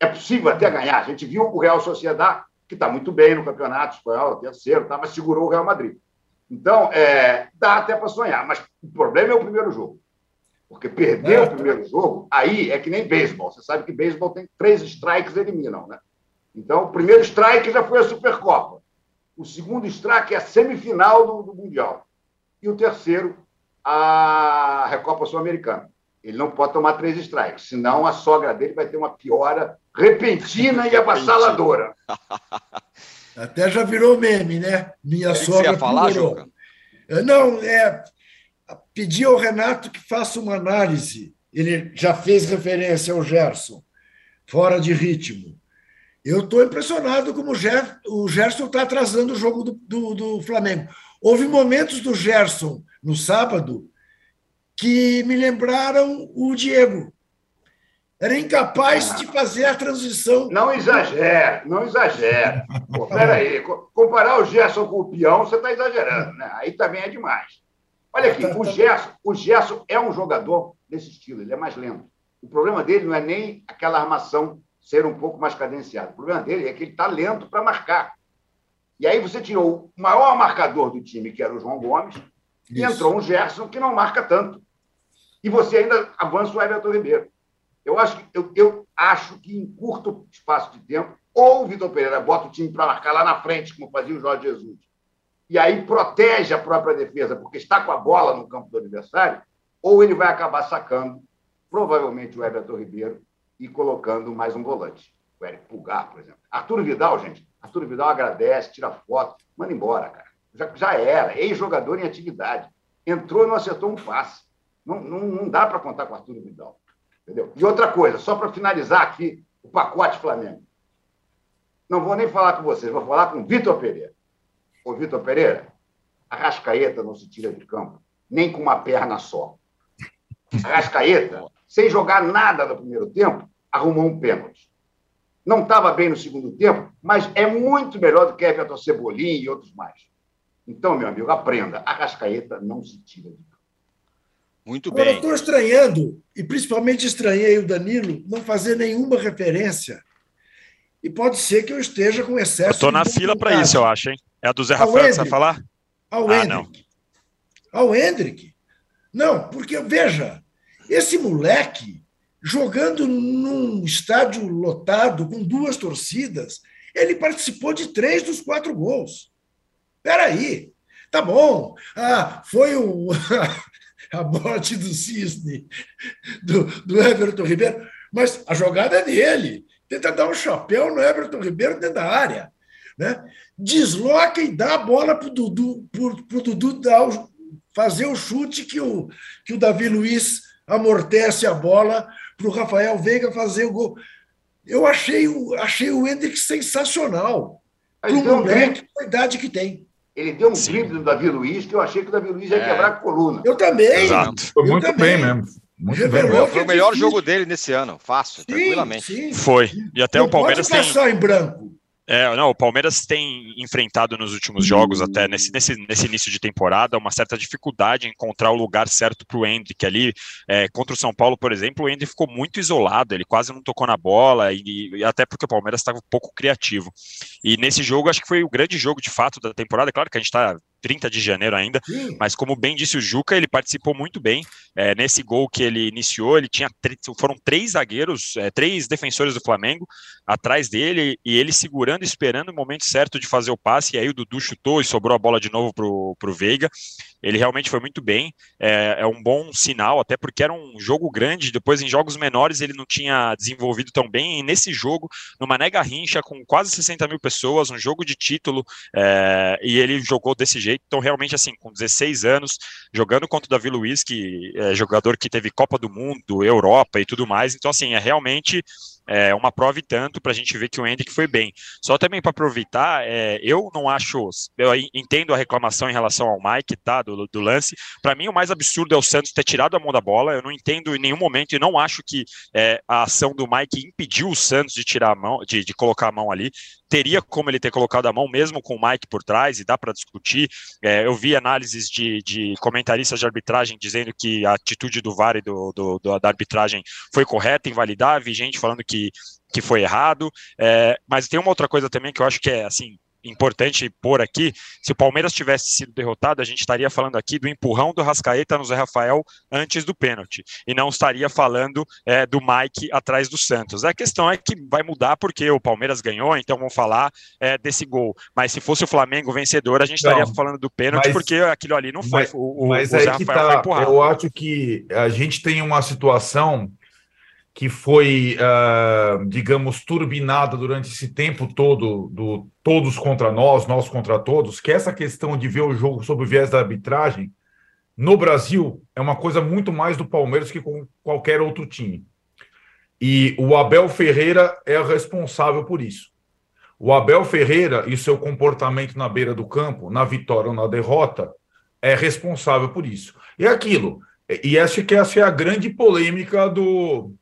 É possível até ganhar. A gente viu o Real Sociedade, que está muito bem no campeonato espanhol, terceiro, tá, mas segurou o Real Madrid. Então, é, dá até para sonhar, mas o problema é o primeiro jogo. Porque perder o primeiro jogo, aí é que nem beisebol. Você sabe que beisebol tem três strikes eliminam, né? Então, o primeiro strike já foi a Supercopa. O segundo strike é a semifinal do, do Mundial. E o terceiro, a Recopa Sul-Americana. Ele não pode tomar três strikes, senão a sogra dele vai ter uma piora repentina e avassaladora. [laughs] Até já virou meme, né? Minha é sogra. Você ia falar, piorou. Não, é pedir ao Renato que faça uma análise. Ele já fez referência ao Gerson, fora de ritmo. Eu estou impressionado como o Gerson está atrasando o jogo do, do, do, Flamengo. Houve momentos do Gerson no sábado que me lembraram o Diego. Era incapaz de fazer a transição. Não exagera, não exagera. Peraí, comparar o Gerson com o peão, você está exagerando, né? Aí também é demais. Olha aqui, o Gerson, o Gerson é um jogador desse estilo, ele é mais lento. O problema dele não é nem aquela armação ser um pouco mais cadenciada. O problema dele é que ele está lento para marcar. E aí você tirou o maior marcador do time, que era o João Gomes, Isso. e entrou um Gerson que não marca tanto. E você ainda avança o Everton Ribeiro. Eu acho, que, eu, eu acho que em curto espaço de tempo, ou o Vitor Pereira bota o time para marcar lá na frente, como fazia o Jorge Jesus, e aí protege a própria defesa, porque está com a bola no campo do adversário, ou ele vai acabar sacando, provavelmente, o Everton Ribeiro e colocando mais um volante. O Eric Pulgar, por exemplo. Arturo Vidal, gente. Arturo Vidal agradece, tira foto, manda embora, cara. Já, já era, ex-jogador em atividade. Entrou e não acertou um passe. Não, não, não dá para contar com Arturo Vidal. Entendeu? E outra coisa, só para finalizar aqui o pacote Flamengo. Não vou nem falar com vocês, vou falar com o Vitor Pereira. Ô, Vitor Pereira, a Rascaeta não se tira de campo, nem com uma perna só. A Rascaeta, sem jogar nada no primeiro tempo, arrumou um pênalti. Não estava bem no segundo tempo, mas é muito melhor do que Everton Cebolinha e outros mais. Então, meu amigo, aprenda. A Rascaeta não se tira de campo. Muito bem. Eu estou estranhando, e principalmente estranhei o Danilo, não fazer nenhuma referência. E pode ser que eu esteja com excesso. Estou na fila para isso, eu acho, hein? É a do Zé Rafael que você vai falar? Ao ah, Hendrick. Não. Ao Hendrick. Não, porque, veja, esse moleque jogando num estádio lotado, com duas torcidas, ele participou de três dos quatro gols. Espera aí, tá bom. Ah, foi o, [laughs] a morte do Cisne, do, do Everton Ribeiro, mas a jogada é dele. Tenta dar um chapéu no Everton Ribeiro dentro da área né? desloca e dá a bola para o Dudu, pro, Dudu dar o, fazer o chute que o, que o Davi Luiz amortece a bola para o Rafael Veiga fazer o gol. Eu achei, achei o Hendrick sensacional. Para o moleque, a idade que tem. Ele deu um drible do Davi Luiz que eu achei que o Davi Luiz ia é. quebrar a coluna. Eu também. Exato. Foi muito também. bem mesmo. Muito bem. Foi o melhor jogo dele nesse ano, fácil, sim, tranquilamente. Sim. Foi. E até Não o Palmeiras pode passar tem. em branco. É, não, o Palmeiras tem enfrentado nos últimos jogos, até nesse, nesse, nesse início de temporada, uma certa dificuldade em encontrar o lugar certo para o Hendrick ali. É, contra o São Paulo, por exemplo, o Hendrick ficou muito isolado, ele quase não tocou na bola, e, e até porque o Palmeiras estava um pouco criativo. E nesse jogo, acho que foi o grande jogo de fato da temporada. Claro que a gente está 30 de janeiro ainda, mas como bem disse o Juca, ele participou muito bem. É, nesse gol que ele iniciou, ele tinha foram três zagueiros, é, três defensores do Flamengo atrás dele, e ele segurando, esperando o momento certo de fazer o passe, e aí o Dudu chutou e sobrou a bola de novo pro, pro Veiga. Ele realmente foi muito bem, é, é um bom sinal, até porque era um jogo grande, depois em jogos menores ele não tinha desenvolvido tão bem, e nesse jogo, numa nega rincha com quase 60 mil pessoas, um jogo de título, é, e ele jogou desse jeito, então realmente assim, com 16 anos, jogando contra o Davi Luiz, que é jogador que teve Copa do Mundo, Europa e tudo mais, então assim, é realmente é uma prova e tanto para a gente ver que o Hendrick foi bem. Só também para aproveitar, é, eu não acho, eu entendo a reclamação em relação ao Mike, tá, do, do lance. Para mim, o mais absurdo é o Santos ter tirado a mão da bola. Eu não entendo em nenhum momento e não acho que é, a ação do Mike impediu o Santos de tirar a mão, de, de colocar a mão ali teria como ele ter colocado a mão mesmo com o Mike por trás, e dá para discutir. É, eu vi análises de, de, comentaristas de arbitragem dizendo que a atitude do VAR e do, do, do, da arbitragem foi correta, invalidar, vi gente falando que, que foi errado. É, mas tem uma outra coisa também que eu acho que é assim importante pôr aqui, se o Palmeiras tivesse sido derrotado, a gente estaria falando aqui do empurrão do Rascaeta no Zé Rafael antes do pênalti, e não estaria falando é, do Mike atrás do Santos. A questão é que vai mudar porque o Palmeiras ganhou, então vamos falar é, desse gol. Mas se fosse o Flamengo vencedor, a gente estaria falando do pênalti, mas, porque aquilo ali não foi. Mas, o, mas o Zé Rafael tá, foi empurrado. Eu acho que a gente tem uma situação que foi, uh, digamos, turbinada durante esse tempo todo, do todos contra nós, nós contra todos, que essa questão de ver o jogo sob o viés da arbitragem, no Brasil, é uma coisa muito mais do Palmeiras que com qualquer outro time. E o Abel Ferreira é responsável por isso. O Abel Ferreira e seu comportamento na beira do campo, na vitória ou na derrota, é responsável por isso. E é aquilo. E acho que essa é a grande polêmica do,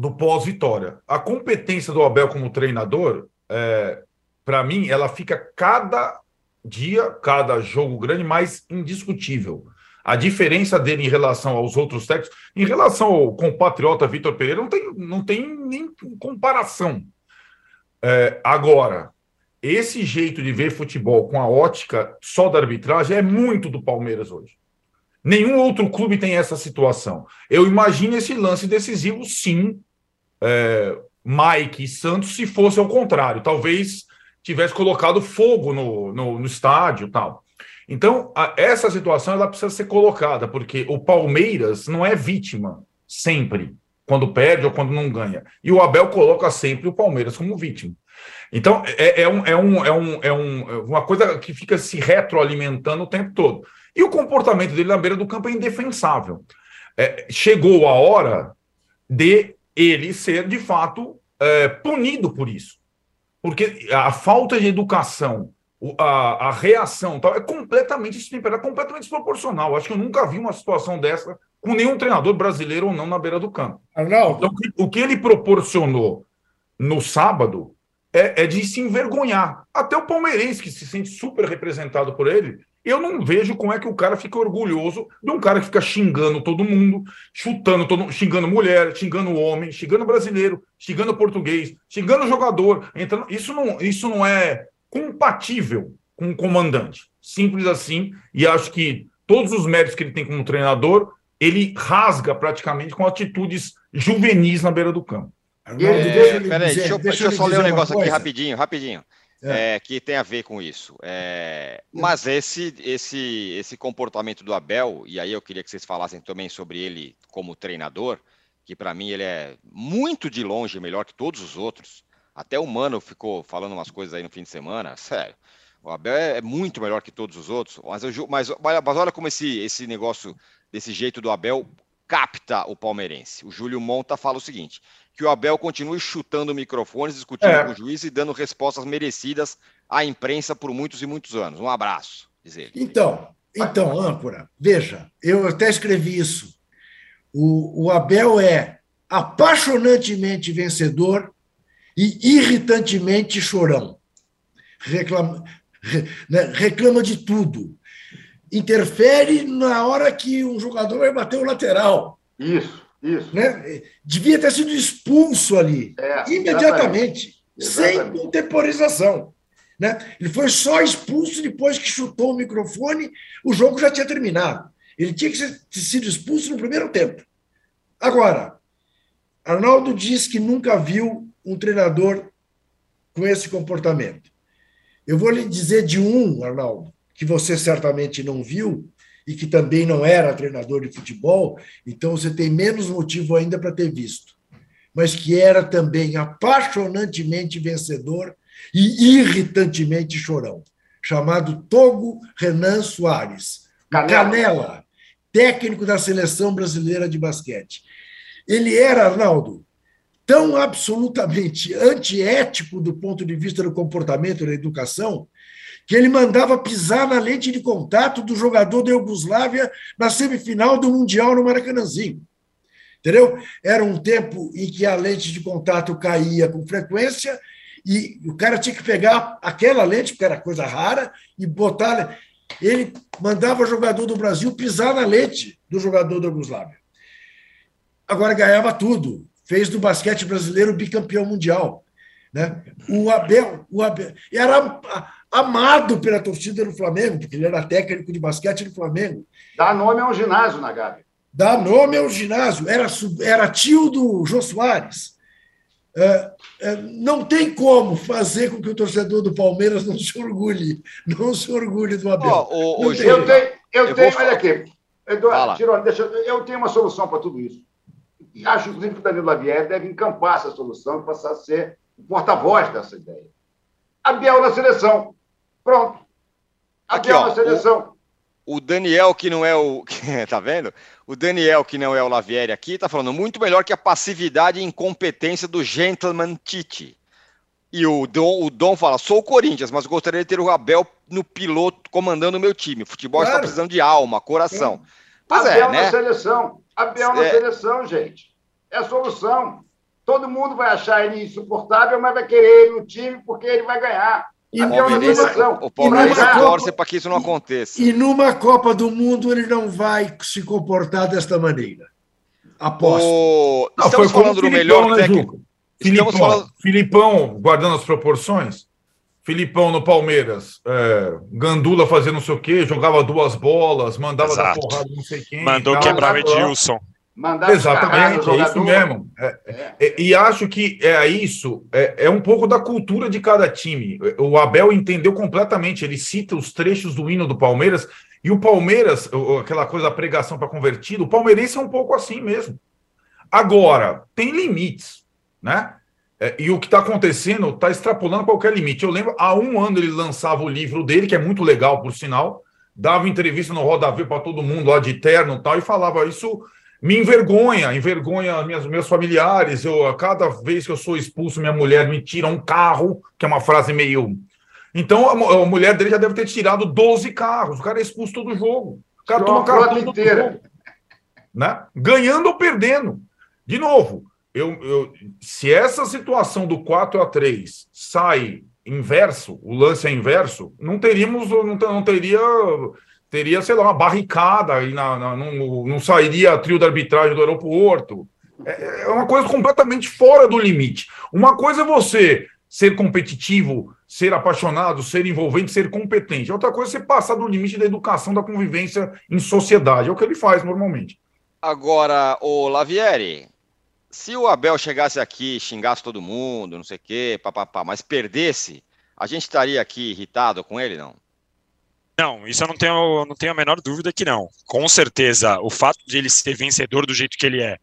do pós-vitória. A competência do Abel como treinador, é, para mim, ela fica cada dia, cada jogo grande mais indiscutível. A diferença dele em relação aos outros técnicos, em relação ao compatriota Vitor Pereira, não tem, não tem nem comparação. É, agora, esse jeito de ver futebol com a ótica só da arbitragem é muito do Palmeiras hoje. Nenhum outro clube tem essa situação. Eu imagino esse lance decisivo, sim, é, Mike e Santos se fosse ao contrário. Talvez tivesse colocado fogo no, no, no estádio tal. Então, a, essa situação ela precisa ser colocada, porque o Palmeiras não é vítima sempre, quando perde ou quando não ganha. E o Abel coloca sempre o Palmeiras como vítima. Então, é, é, um, é, um, é, um, é um, uma coisa que fica se retroalimentando o tempo todo. E o comportamento dele na beira do campo é indefensável. É, chegou a hora de ele ser, de fato, é, punido por isso. Porque a falta de educação, a, a reação tal, é completamente destemperada, completamente desproporcional. Acho que eu nunca vi uma situação dessa com nenhum treinador brasileiro ou não na beira do campo. Arnaldo. Então, o que ele proporcionou no sábado é, é de se envergonhar. Até o palmeirense, que se sente super representado por ele, eu não vejo como é que o cara fica orgulhoso de um cara que fica xingando todo mundo, chutando todo xingando mulher, xingando homem, xingando brasileiro, xingando português, xingando jogador. Entrando... Isso, não, isso não é compatível com um comandante. Simples assim. E acho que todos os méritos que ele tem como treinador, ele rasga praticamente com atitudes juvenis na beira do campo. É, deixa, peraí, deixa, eu, deixa eu só ler um negócio aqui rapidinho, rapidinho é. É, que tem a ver com isso. É, mas esse, esse, esse comportamento do Abel, e aí eu queria que vocês falassem também sobre ele como treinador, que para mim ele é muito de longe melhor que todos os outros. Até o Mano ficou falando umas coisas aí no fim de semana, sério. O Abel é, é muito melhor que todos os outros, mas, eu, mas, mas olha como esse, esse negócio, desse jeito do Abel, capta o palmeirense. O Júlio Monta fala o seguinte: que o Abel continue chutando microfones, discutindo é. com o juiz e dando respostas merecidas à imprensa por muitos e muitos anos. Um abraço, diz ele. Então, então, âncora, veja, eu até escrevi isso. O, o Abel é apaixonantemente vencedor e irritantemente chorão. Reclama, né, reclama de tudo. Interfere na hora que um jogador vai bater o lateral. Isso. Isso. Né? Devia ter sido expulso ali, é, imediatamente, exatamente. sem contemporização. Né? Ele foi só expulso depois que chutou o microfone, o jogo já tinha terminado. Ele tinha que ter sido expulso no primeiro tempo. Agora, Arnaldo diz que nunca viu um treinador com esse comportamento. Eu vou lhe dizer de um, Arnaldo, que você certamente não viu, e que também não era treinador de futebol, então você tem menos motivo ainda para ter visto. Mas que era também apaixonantemente vencedor e irritantemente chorão, chamado Togo Renan Soares, Canela. Canela, técnico da seleção brasileira de basquete. Ele era, Arnaldo, tão absolutamente antiético do ponto de vista do comportamento da educação, que ele mandava pisar na lente de contato do jogador da Iugoslávia na semifinal do Mundial no Maracanãzinho. Entendeu? Era um tempo em que a lente de contato caía com frequência e o cara tinha que pegar aquela lente, porque era coisa rara, e botar. Ele mandava o jogador do Brasil pisar na lente do jogador da Iugoslávia. Agora ganhava tudo. Fez do basquete brasileiro bicampeão mundial. Né? O Abel, o Abel era amado pela torcida do Flamengo, porque ele era técnico de basquete do Flamengo. Dá nome a um ginásio na Gávea. Dá nome ao ginásio. Era, era tio do Jô Soares. É, é, não tem como fazer com que o torcedor do Palmeiras não se orgulhe, não se orgulhe do Abel. Oh, oh, eu tenho, eu tenho, eu tenho olha aqui, Eduardo, Tirone, deixa, eu tenho uma solução para tudo isso. E acho, inclusive, que o Danilo Lavier deve encampar essa solução e passar a ser o porta-voz dessa ideia. Abel na seleção. Pronto. Aqui, ó, na seleção. O, o, Daniel, que não é o. [laughs] tá vendo? O Daniel, que não é o Lavieri aqui, tá falando muito melhor que a passividade e incompetência do gentleman Tite. E o Dom, o Dom fala: sou o Corinthians, mas gostaria de ter o Abel no piloto comandando o meu time. O futebol claro. está precisando de alma, coração. Pois Abel é, né? na seleção. Abel na é. seleção, gente. É a solução. Todo mundo vai achar ele insuportável, mas vai querer ele no time porque ele vai ganhar. E numa, o Palmeiras torce para que isso não aconteça. E numa Copa do Mundo ele não vai se comportar desta maneira. Aposto. O... Não, Estamos falando do melhor né, técnico. Filipão, falando... Filipão, guardando as proporções. Filipão no Palmeiras, é, Gandula fazendo não sei o quê, jogava duas bolas, mandava Exato. dar porrada não sei quem. Mandou quebrar o Edilson. Mandar Exatamente, é isso mesmo. É, é. é. E acho que é isso, é, é, um pouco da cultura de cada time. O Abel entendeu completamente, ele cita os trechos do hino do Palmeiras, e o Palmeiras, aquela coisa da pregação para convertido, o palmeirense é um pouco assim mesmo. Agora, tem limites, né? É, e o que está acontecendo está extrapolando qualquer limite. Eu lembro, há um ano ele lançava o livro dele, que é muito legal, por sinal, dava entrevista no Roda Viva para todo mundo lá de terno e tal, e falava isso me envergonha, envergonha minhas, meus familiares. Eu, a cada vez que eu sou expulso, minha mulher me tira um carro, que é uma frase meio. Então a, a mulher dele já deve ter tirado 12 carros. O cara é expulso todo jogo. O cara toma carro inteira. Jogo, né? Ganhando ou perdendo. De novo, eu, eu, se essa situação do 4 a 3 sai inverso, o lance é inverso, não teríamos, não, não teria teria, sei lá, uma barricada e na, na, não, não sairia trio da arbitragem do aeroporto. É, é uma coisa completamente fora do limite. Uma coisa é você ser competitivo, ser apaixonado, ser envolvente, ser competente. Outra coisa é você passar do limite da educação, da convivência em sociedade. É o que ele faz normalmente. Agora, o Lavieri, se o Abel chegasse aqui, xingasse todo mundo, não sei o quê, papapá, mas perdesse, a gente estaria aqui irritado com ele, não? Não, isso eu não tenho, não tenho a menor dúvida que não. Com certeza, o fato de ele ser vencedor do jeito que ele é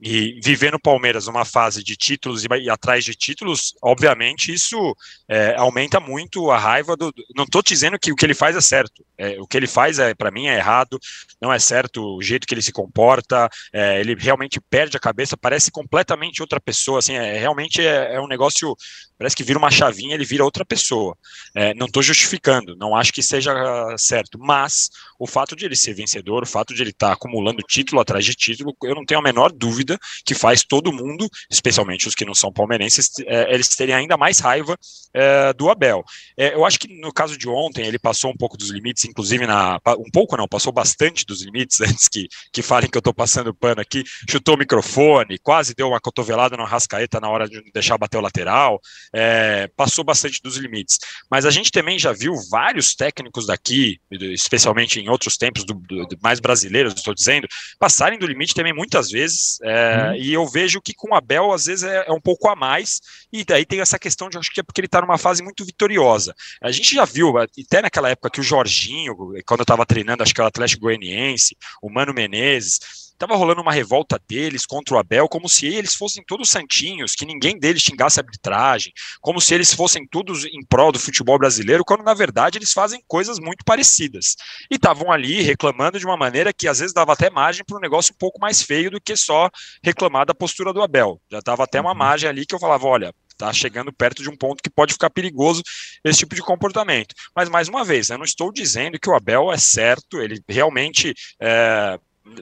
e viver no Palmeiras uma fase de títulos e, atrás de títulos, obviamente isso é, aumenta muito a raiva do. Não estou dizendo que o que ele faz é certo. É, o que ele faz é para mim é errado, não é certo o jeito que ele se comporta. É, ele realmente perde a cabeça, parece completamente outra pessoa. Assim, é, realmente é, é um negócio parece que vira uma chavinha, ele vira outra pessoa. É, não estou justificando, não acho que seja certo, mas o fato de ele ser vencedor, o fato de ele estar tá acumulando título atrás de título, eu não tenho a menor dúvida que faz todo mundo, especialmente os que não são palmeirenses, é, eles terem ainda mais raiva é, do Abel. É, eu acho que no caso de ontem ele passou um pouco dos limites, inclusive na um pouco não, passou bastante dos limites [laughs] antes que, que falem que eu estou passando pano aqui, chutou o microfone, quase deu uma cotovelada no Rascaeta na hora de deixar bater o lateral é, passou bastante dos limites. Mas a gente também já viu vários técnicos daqui, especialmente em outros tempos, do, do, mais brasileiros, estou dizendo, passarem do limite também muitas vezes. É, uhum. E eu vejo que com o Abel, às vezes, é, é, um pouco a mais. E daí tem essa questão de, acho que é porque ele está numa fase muito vitoriosa. A gente já viu, até naquela época que o Jorginho, quando eu estava treinando, acho que era o Atlético Goianiense, o Mano Menezes, Tava rolando uma revolta deles contra o Abel, como se eles fossem todos santinhos, que ninguém deles xingasse a arbitragem, como se eles fossem todos em prol do futebol brasileiro, quando na verdade eles fazem coisas muito parecidas. E estavam ali reclamando de uma maneira que às vezes dava até margem para um negócio um pouco mais feio do que só reclamar da postura do Abel. Já dava até uma uhum. margem ali que eu falava: olha, está chegando perto de um ponto que pode ficar perigoso esse tipo de comportamento. Mas, mais uma vez, eu não estou dizendo que o Abel é certo, ele realmente é,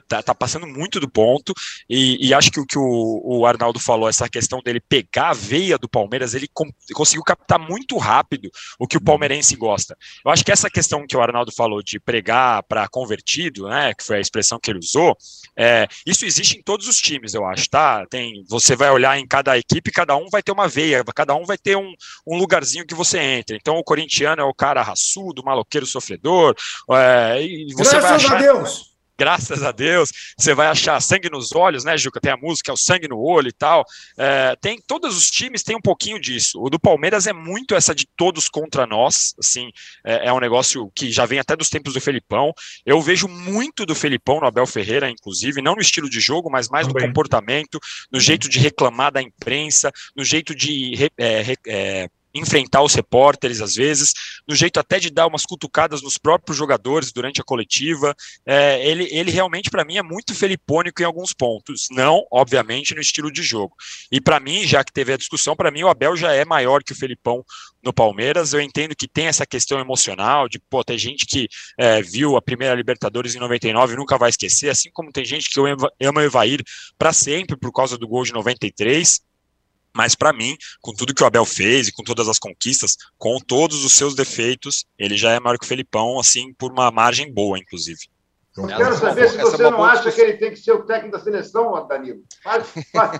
tá, tá, passando muito do ponto, e, e acho que o que o, o, Arnaldo falou, essa questão dele pegar a veia do Palmeiras, ele com, conseguiu captar muito rápido o que o palmeirense gosta. Eu acho que essa questão que o Arnaldo falou de pregar para convertido, né, que foi a expressão que ele usou, é, isso existe em todos os times, eu acho, tá? Tem, você vai olhar em cada equipe, cada um vai ter uma veia, cada um vai ter um, um lugarzinho que você entra. Então, o corintiano é o cara raçudo, maloqueiro, sofredor, é, e você Graças vai achar... a Deus! Graças a Deus, você vai achar sangue nos olhos, né, Juca? Tem a música, é o sangue no olho e tal. É, tem todos os times têm um pouquinho disso. O do Palmeiras é muito essa de todos contra nós, assim, é, é um negócio que já vem até dos tempos do Felipão. Eu vejo muito do Felipão no Abel Ferreira, inclusive, não no estilo de jogo, mas mais Também. no comportamento, no jeito de reclamar da imprensa, no jeito de é, é enfrentar os repórteres às vezes, no jeito até de dar umas cutucadas nos próprios jogadores durante a coletiva. É, ele, ele realmente, para mim, é muito felipônico em alguns pontos. Não, obviamente, no estilo de jogo. E para mim, já que teve a discussão, para mim o Abel já é maior que o Felipão no Palmeiras. Eu entendo que tem essa questão emocional de, pô, tem gente que é, viu a primeira Libertadores em 99 e nunca vai esquecer, assim como tem gente que ama o Evair para sempre por causa do gol de 93. Mas para mim, com tudo que o Abel fez e com todas as conquistas, com todos os seus defeitos, ele já é maior que o Felipão, assim, por uma margem boa, inclusive. Eu quero saber se você não acha que ele tem que ser o técnico da seleção, Danilo.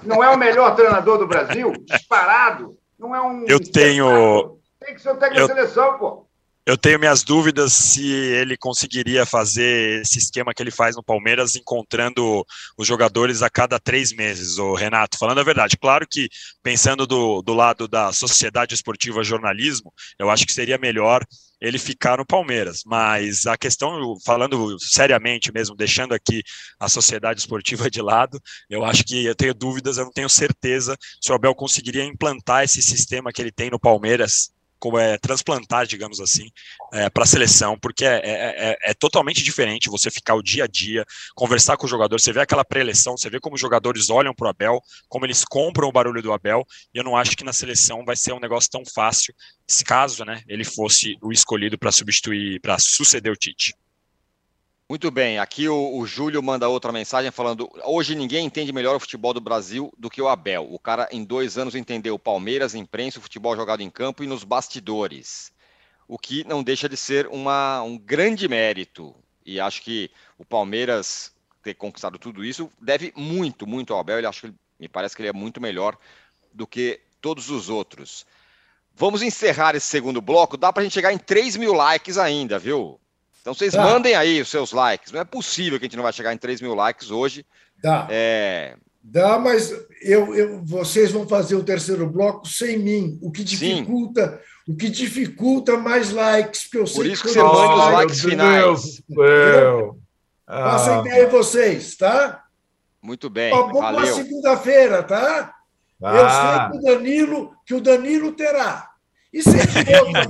Não é o melhor treinador do Brasil, disparado. Não é um. Eu tenho. Tem que ser o técnico eu... da seleção, pô. Eu tenho minhas dúvidas se ele conseguiria fazer esse esquema que ele faz no Palmeiras, encontrando os jogadores a cada três meses, o Renato. Falando a verdade, claro que pensando do, do lado da sociedade esportiva jornalismo, eu acho que seria melhor ele ficar no Palmeiras. Mas a questão, falando seriamente mesmo, deixando aqui a sociedade esportiva de lado, eu acho que eu tenho dúvidas, eu não tenho certeza se o Abel conseguiria implantar esse sistema que ele tem no Palmeiras é, transplantar, digamos assim, é, para a seleção, porque é, é, é, é, totalmente diferente você ficar o dia a dia, conversar com o jogador, você vê aquela pré-eleição, você vê como os jogadores olham para o Abel, como eles compram o barulho do Abel, e eu não acho que na seleção vai ser um negócio tão fácil, se caso né, ele fosse o escolhido para substituir, para suceder o Tite. Muito bem, aqui o, o, Júlio manda outra mensagem falando: hoje ninguém entende melhor o futebol do Brasil do que o Abel. O cara em dois anos entendeu o Palmeiras, imprensa, o futebol jogado em campo e nos bastidores. O que não deixa de ser uma, um grande mérito. E acho que o Palmeiras ter conquistado tudo isso deve muito, muito ao Abel. Ele acho que me parece que ele é muito melhor do que todos os outros. Vamos encerrar esse segundo bloco. Dá para a gente chegar em 3 mil likes ainda, viu? Então vocês tá. mandem aí os seus likes. Não é possível que a gente não vai chegar em 3 mil likes hoje. Dá. É... Dá, mas eu, eu, vocês vão fazer o terceiro bloco sem mim, o que dificulta, Sim. o que dificulta mais likes, porque eu Por isso que, que você manda os likes finais. Meu ah. Passa a ideia vocês, tá? Muito bem. Uma boa segunda-feira, tá? Ah. Eu sei que o Danilo, que o Danilo terá. E sei de [laughs] outro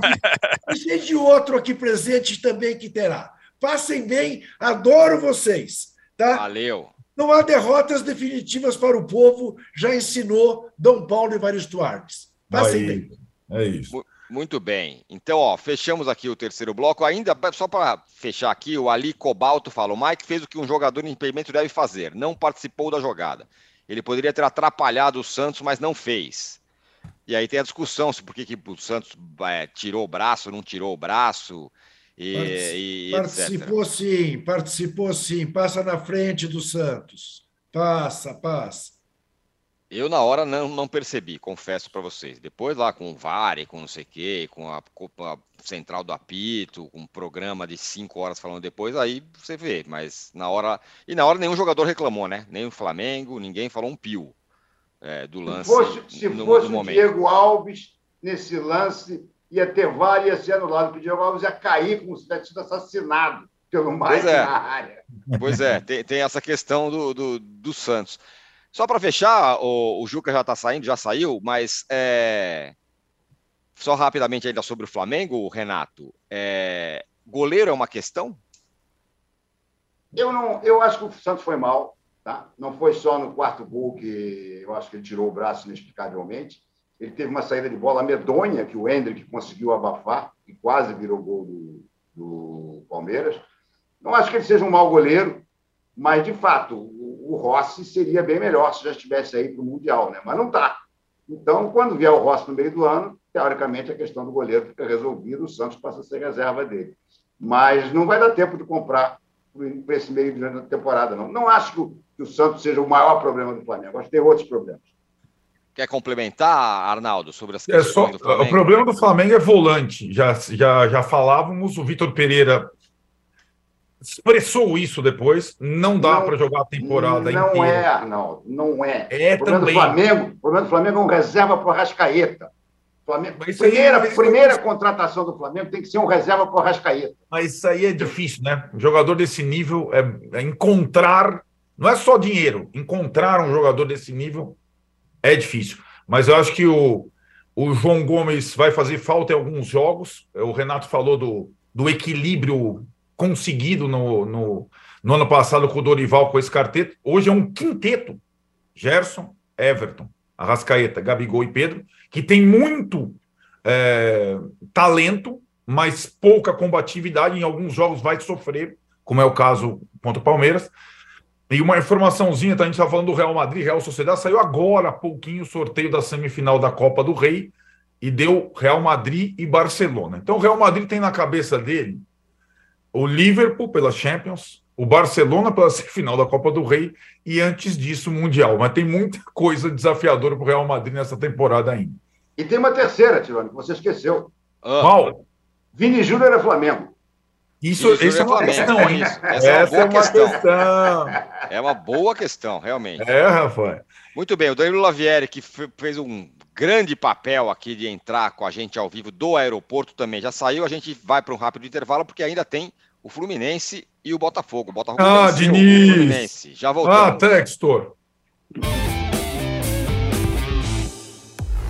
aqui, e de outro aqui presente também que terá. Passem bem, adoro vocês. Tá? Valeu. Não há derrotas definitivas para o povo, já ensinou Dom Paulo Evaristo Artes. Passem Aí, bem. É isso. Muito bem. Então, ó, fechamos aqui o terceiro bloco. Ainda, só para fechar aqui, o Ali Cobalto fala: o Mike fez o que um jogador em impedimento deve fazer, não participou da jogada. Ele poderia ter atrapalhado o Santos, mas não fez. E aí tem a discussão se por que, que o Santos é, tirou o braço, não tirou o braço. E, e participou etc. sim, participou sim. Passa na frente do Santos. Passa, passa. Eu, na hora, não, não percebi, confesso para vocês. Depois, lá com o VAR, com não sei o quê, com a, a central do apito, com um programa de cinco horas falando depois, aí você vê. Mas na hora. E na hora nenhum jogador reclamou, né? Nem o Flamengo, ninguém falou um pio é, do lance. Se fosse, se no, fosse o Diego Alves nesse lance, ia ter várias ia ser anulado, porque o Diego Alves ia cair como se tivesse sido assassinado. pelo Mike é. na área. Pois é, tem, tem essa questão do, do, do Santos. Só para fechar, o, o, Juca já está saindo, já saiu, mas é... só rapidamente ainda sobre o Flamengo, Renato. É... Goleiro é uma questão? Eu não, eu acho que o Santos foi mal, tá? Não foi só no quarto gol que eu acho que ele tirou o braço inexplicavelmente. Ele teve uma saída de bola medonha que o Hendrick conseguiu abafar e quase virou gol do, do Palmeiras. Não acho que ele seja um mau goleiro, mas de fato o, o Rossi seria bem melhor se já estivesse aí para o Mundial, né? Mas não está. Então, quando vier o Rossi no meio do ano, teoricamente a questão do goleiro fica resolvida, o Santos passa a ser reserva dele. Mas não vai dar tempo de comprar para esse meio de temporada, não. Não acho que que o Santos seja o maior problema do Flamengo, acho que tem outros problemas. Quer complementar, Arnaldo, sobre as questões é só, do Flamengo? O problema do Flamengo é volante. Já, já, já falávamos, o Vitor Pereira expressou isso depois. Não dá para jogar a temporada não inteira. Não é, Arnaldo, não é. É o também. Do Flamengo, o problema do Flamengo é um reserva para o Rascaeta. Flamengo, primeira, aí, primeira contratação do Flamengo tem que ser um reserva para o Rascaeta. Mas isso aí é difícil, né? Um jogador desse nível é, é, encontrar, não é só dinheiro, encontrar um jogador desse nível é difícil. Mas eu acho que o, o João Gomes vai fazer falta em alguns jogos. O Renato falou do, do equilíbrio conseguido no, no, no ano passado com o Dorival, com esse quarteto. Hoje é um quinteto: Gerson, Everton, Arrascaeta, Gabigol e Pedro que tem muito é, talento, mas pouca combatividade. Em alguns jogos vai sofrer, como é o caso contra o Palmeiras. E uma informaçãozinha, tá, a gente estava falando do Real Madrid, Real Sociedade, saiu agora há pouquinho o sorteio da semifinal da Copa do Rei e deu Real Madrid e Barcelona. Então o Real Madrid tem na cabeça dele o Liverpool pela Champions, o Barcelona pela [laughs] semifinal da Copa do Rei e antes disso o Mundial. Mas tem muita coisa desafiadora para o Real Madrid nessa temporada ainda. E tem uma terceira, Tirone, que você esqueceu. Ah. Qual? Vini Júnior é Flamengo. Isso, isso é uma Flamengo. questão, hein? Essa, Essa é uma, é uma questão. questão. É uma boa questão, realmente. É, Rafael. Muito bem, o Danilo Lavieri, que fez um grande papel aqui de entrar com a gente ao vivo do aeroporto também já saiu. A gente vai para um rápido intervalo, porque ainda tem o Fluminense e o Botafogo. O Botafogo ah, Diniz! Fluminense. Já voltamos. Ah, Textor!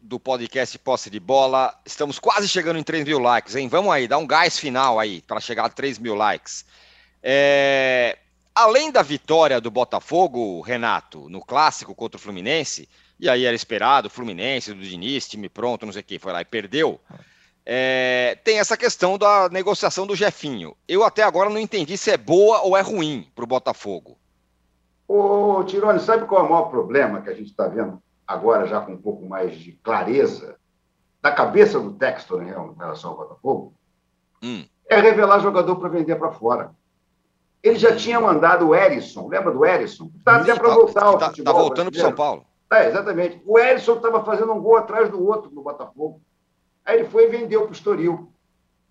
Do podcast Posse de Bola. Estamos quase chegando em 3 mil likes, hein? Vamos aí, dá um gás final aí para chegar a 3 mil likes. É... Além da vitória do Botafogo, Renato, no clássico contra o Fluminense, e aí era esperado, Fluminense, do Diniz, time pronto, não sei o que, foi lá e perdeu. É... Tem essa questão da negociação do Jefinho. Eu até agora não entendi se é boa ou é ruim para o Botafogo. Ô, Tirone, sabe qual é o maior problema que a gente está vendo agora já com um pouco mais de clareza, da cabeça do Textor em relação ao Botafogo, hum. é revelar jogador para vender para fora. Ele já tinha mandado o Erisson, lembra do Erisson? Está até para voltar ao tá, futebol. Está voltando para São Paulo. É, exatamente. O Erisson estava fazendo um gol atrás do outro no Botafogo. Aí ele foi e vendeu para o Estoril.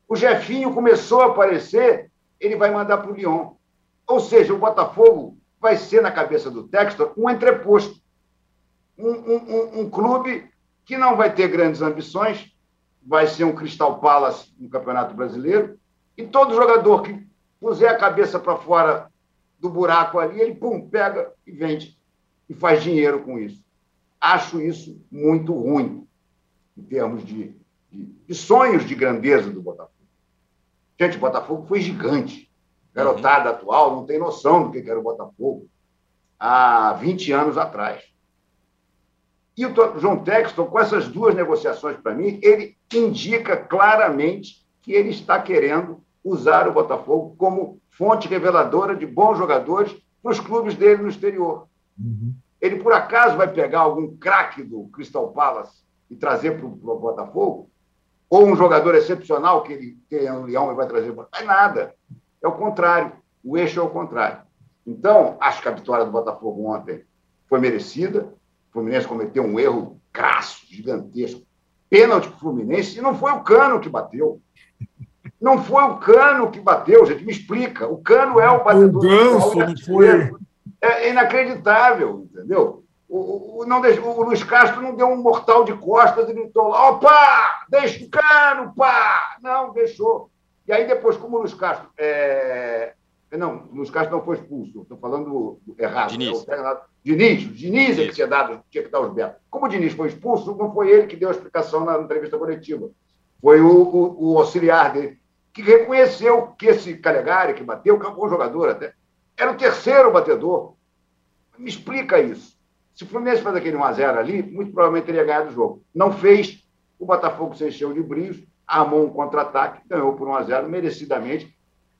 O Jefinho começou a aparecer, ele vai mandar para o Lyon. Ou seja, o Botafogo vai ser, na cabeça do Textor, um entreposto um, um, um, clube que não vai ter grandes ambições, vai ser um Crystal Palace no Campeonato Brasileiro, e todo jogador que puser a cabeça para fora do buraco ali, ele pum, pega e vende e faz dinheiro com isso. Acho isso muito ruim em termos de, de, de sonhos de grandeza do Botafogo. Gente, o Botafogo foi gigante. Garotada uhum. atual não tem noção do que era o Botafogo há 20 anos atrás. E o João Texton, com essas duas negociações para mim, ele indica claramente que ele está querendo usar o Botafogo como fonte reveladora de bons jogadores para os clubes dele no exterior. Uhum. Ele, por acaso, vai pegar algum craque do Crystal Palace e trazer para o Botafogo? Ou um jogador excepcional que ele tem um leão e vai trazer? Não é nada. É o contrário. O eixo é o contrário. Então, acho que a vitória do Botafogo ontem foi merecida. Fluminense cometeu um erro crasso, gigantesco. Pênalti para o Fluminense, e não foi o Cano que bateu. Não foi o Cano que bateu, gente. Me explica. O Cano é o batedor. O ganso, não foi. É inacreditável, entendeu? O, o, não deixou, o Luiz Castro não deu um mortal de costas e gritou lá, opa, deixa o cano, pá! Não, deixou. E aí depois, como o Luiz Castro... É... Não, o Luiz Castro não foi expulso, estou falando errado. Diniz. É Diniz, o Diniz é que tinha, dado, tinha que dar os betos. Como o Diniz foi expulso, não foi ele que deu a explicação na entrevista coletiva. Foi o, o, o auxiliar dele, que reconheceu que esse Calegari, que bateu, que é um bom jogador até, era o terceiro batedor. Me explica isso. Se o Fluminense faz aquele 1x0 ali, muito provavelmente teria ganhado o jogo. Não fez, o Botafogo se encheu de brilhos, armou um contra-ataque, ganhou por 1x0 merecidamente,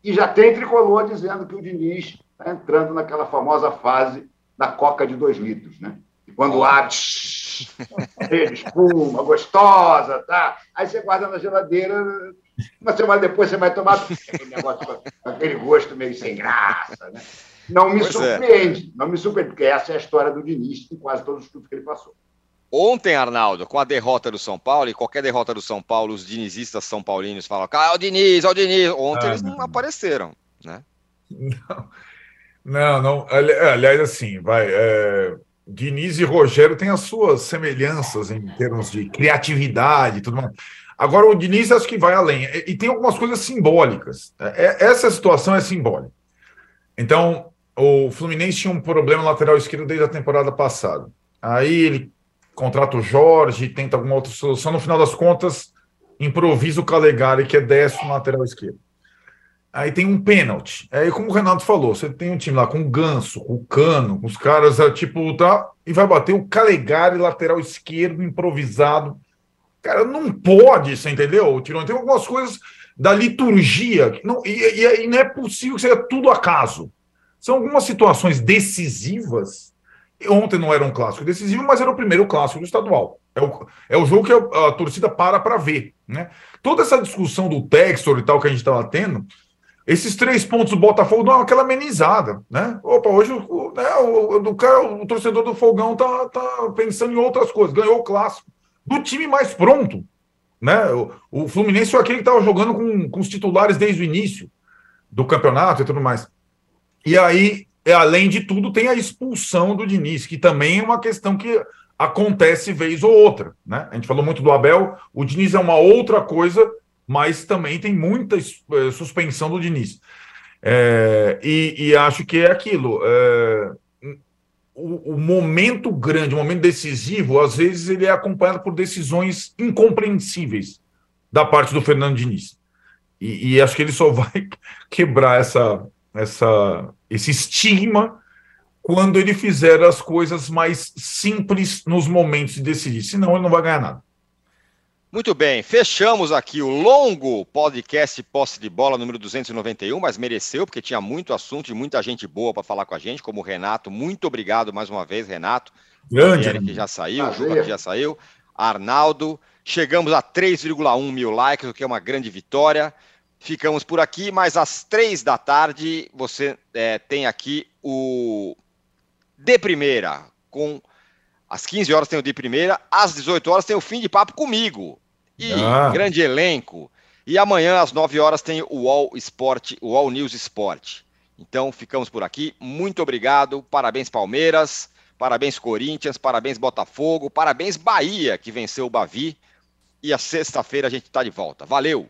e já tem tricolor dizendo que o Diniz está entrando naquela famosa fase da coca de 2 litros, né? E quando abre, [laughs] espuma, gostosa, tá? Aí você guarda na geladeira, uma semana depois você vai tomar aquele negócio com aquele gosto meio sem graça, né? Não me pois é. surpreende, é. não me surpreende, porque essa é a história do Diniz em quase todos os clubes que ele passou. Ontem, Arnaldo, com a derrota do São Paulo, e qualquer derrota do São Paulo, os dinizistas são paulinos falam, ah, é o Diniz, é o Diniz. Ontem ah, eles não, não apareceram, né? Não, não, não. aliás, assim, vai. É, Diniz e Rogério têm as suas semelhanças em termos de criatividade e tudo mais. Agora, o Diniz acho que vai além. E, e tem algumas coisas simbólicas. É, essa situação é simbólica. Então, o Fluminense tinha um problema lateral esquerdo desde a temporada passada. Aí ele contrata o Jorge, tenta alguma outra solução. No final das contas, improvisa o Calegari, que é destro no lateral esquerdo. Aí tem um pênalti. Aí, como o Renato falou, você tem um time lá com o Ganso, com o Cano, com os caras, é, tipo, tá, e vai bater o Calegari, lateral esquerdo, improvisado. Cara, não pode, você entendeu? Tem algumas coisas da liturgia, não, e, e, e não é possível que seja tudo acaso. São algumas situações decisivas. Ontem não era um clássico decisivo, mas era o primeiro clássico do estadual. É o, é o jogo que a, a torcida para para ver. Né? Toda essa discussão do Textor e tal que a gente estava tendo, esses três pontos do Botafogo dão aquela amenizada. Né? Opa, hoje o, né, o, o, cara, o torcedor do Fogão tá, tá pensando em outras coisas. Ganhou o clássico do time mais pronto. Né? O, o Fluminense foi aquele que estava jogando com, com os titulares desde o início do campeonato e tudo mais. E aí, além de tudo, tem a expulsão do Diniz, que também é uma questão que acontece vez ou outra. Né? A gente falou muito do Abel, o Diniz é uma outra coisa, mas também tem muita é, suspensão do Diniz. É, e, e, acho que é aquilo. É, o, o, momento grande, o momento decisivo, às vezes ele é acompanhado por decisões incompreensíveis da parte do Fernando Diniz. E, e acho que ele só [laughs] vai quebrar essa, essa, esse estigma quando ele fizer as coisas mais simples nos momentos de decidir. Senão, ele não vai ganhar nada. Muito bem, fechamos aqui o longo podcast Posse de Bola número 291, mas mereceu, porque tinha muito assunto e muita gente boa para falar com a gente, como o Renato. Muito obrigado mais uma vez, Renato. Grande. Eric que já saiu, o Juca que já saiu, Arnaldo. Chegamos a 3,1 mil likes, o que é uma grande vitória. Ficamos por aqui, mas às três da tarde você é, tem aqui o De Primeira, com às 15 horas tem o De Primeira, às 18 horas tem o Fim de Papo comigo. E ah. grande elenco. E amanhã, às 9 horas, tem o All Sport, o All News Sport. Então, ficamos por aqui. Muito obrigado. Parabéns, Palmeiras. Parabéns, Corinthians. Parabéns, Botafogo. Parabéns, Bahia, que venceu o Bavi. E a sexta-feira a gente está de volta. Valeu!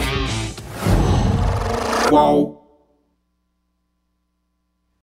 whoa.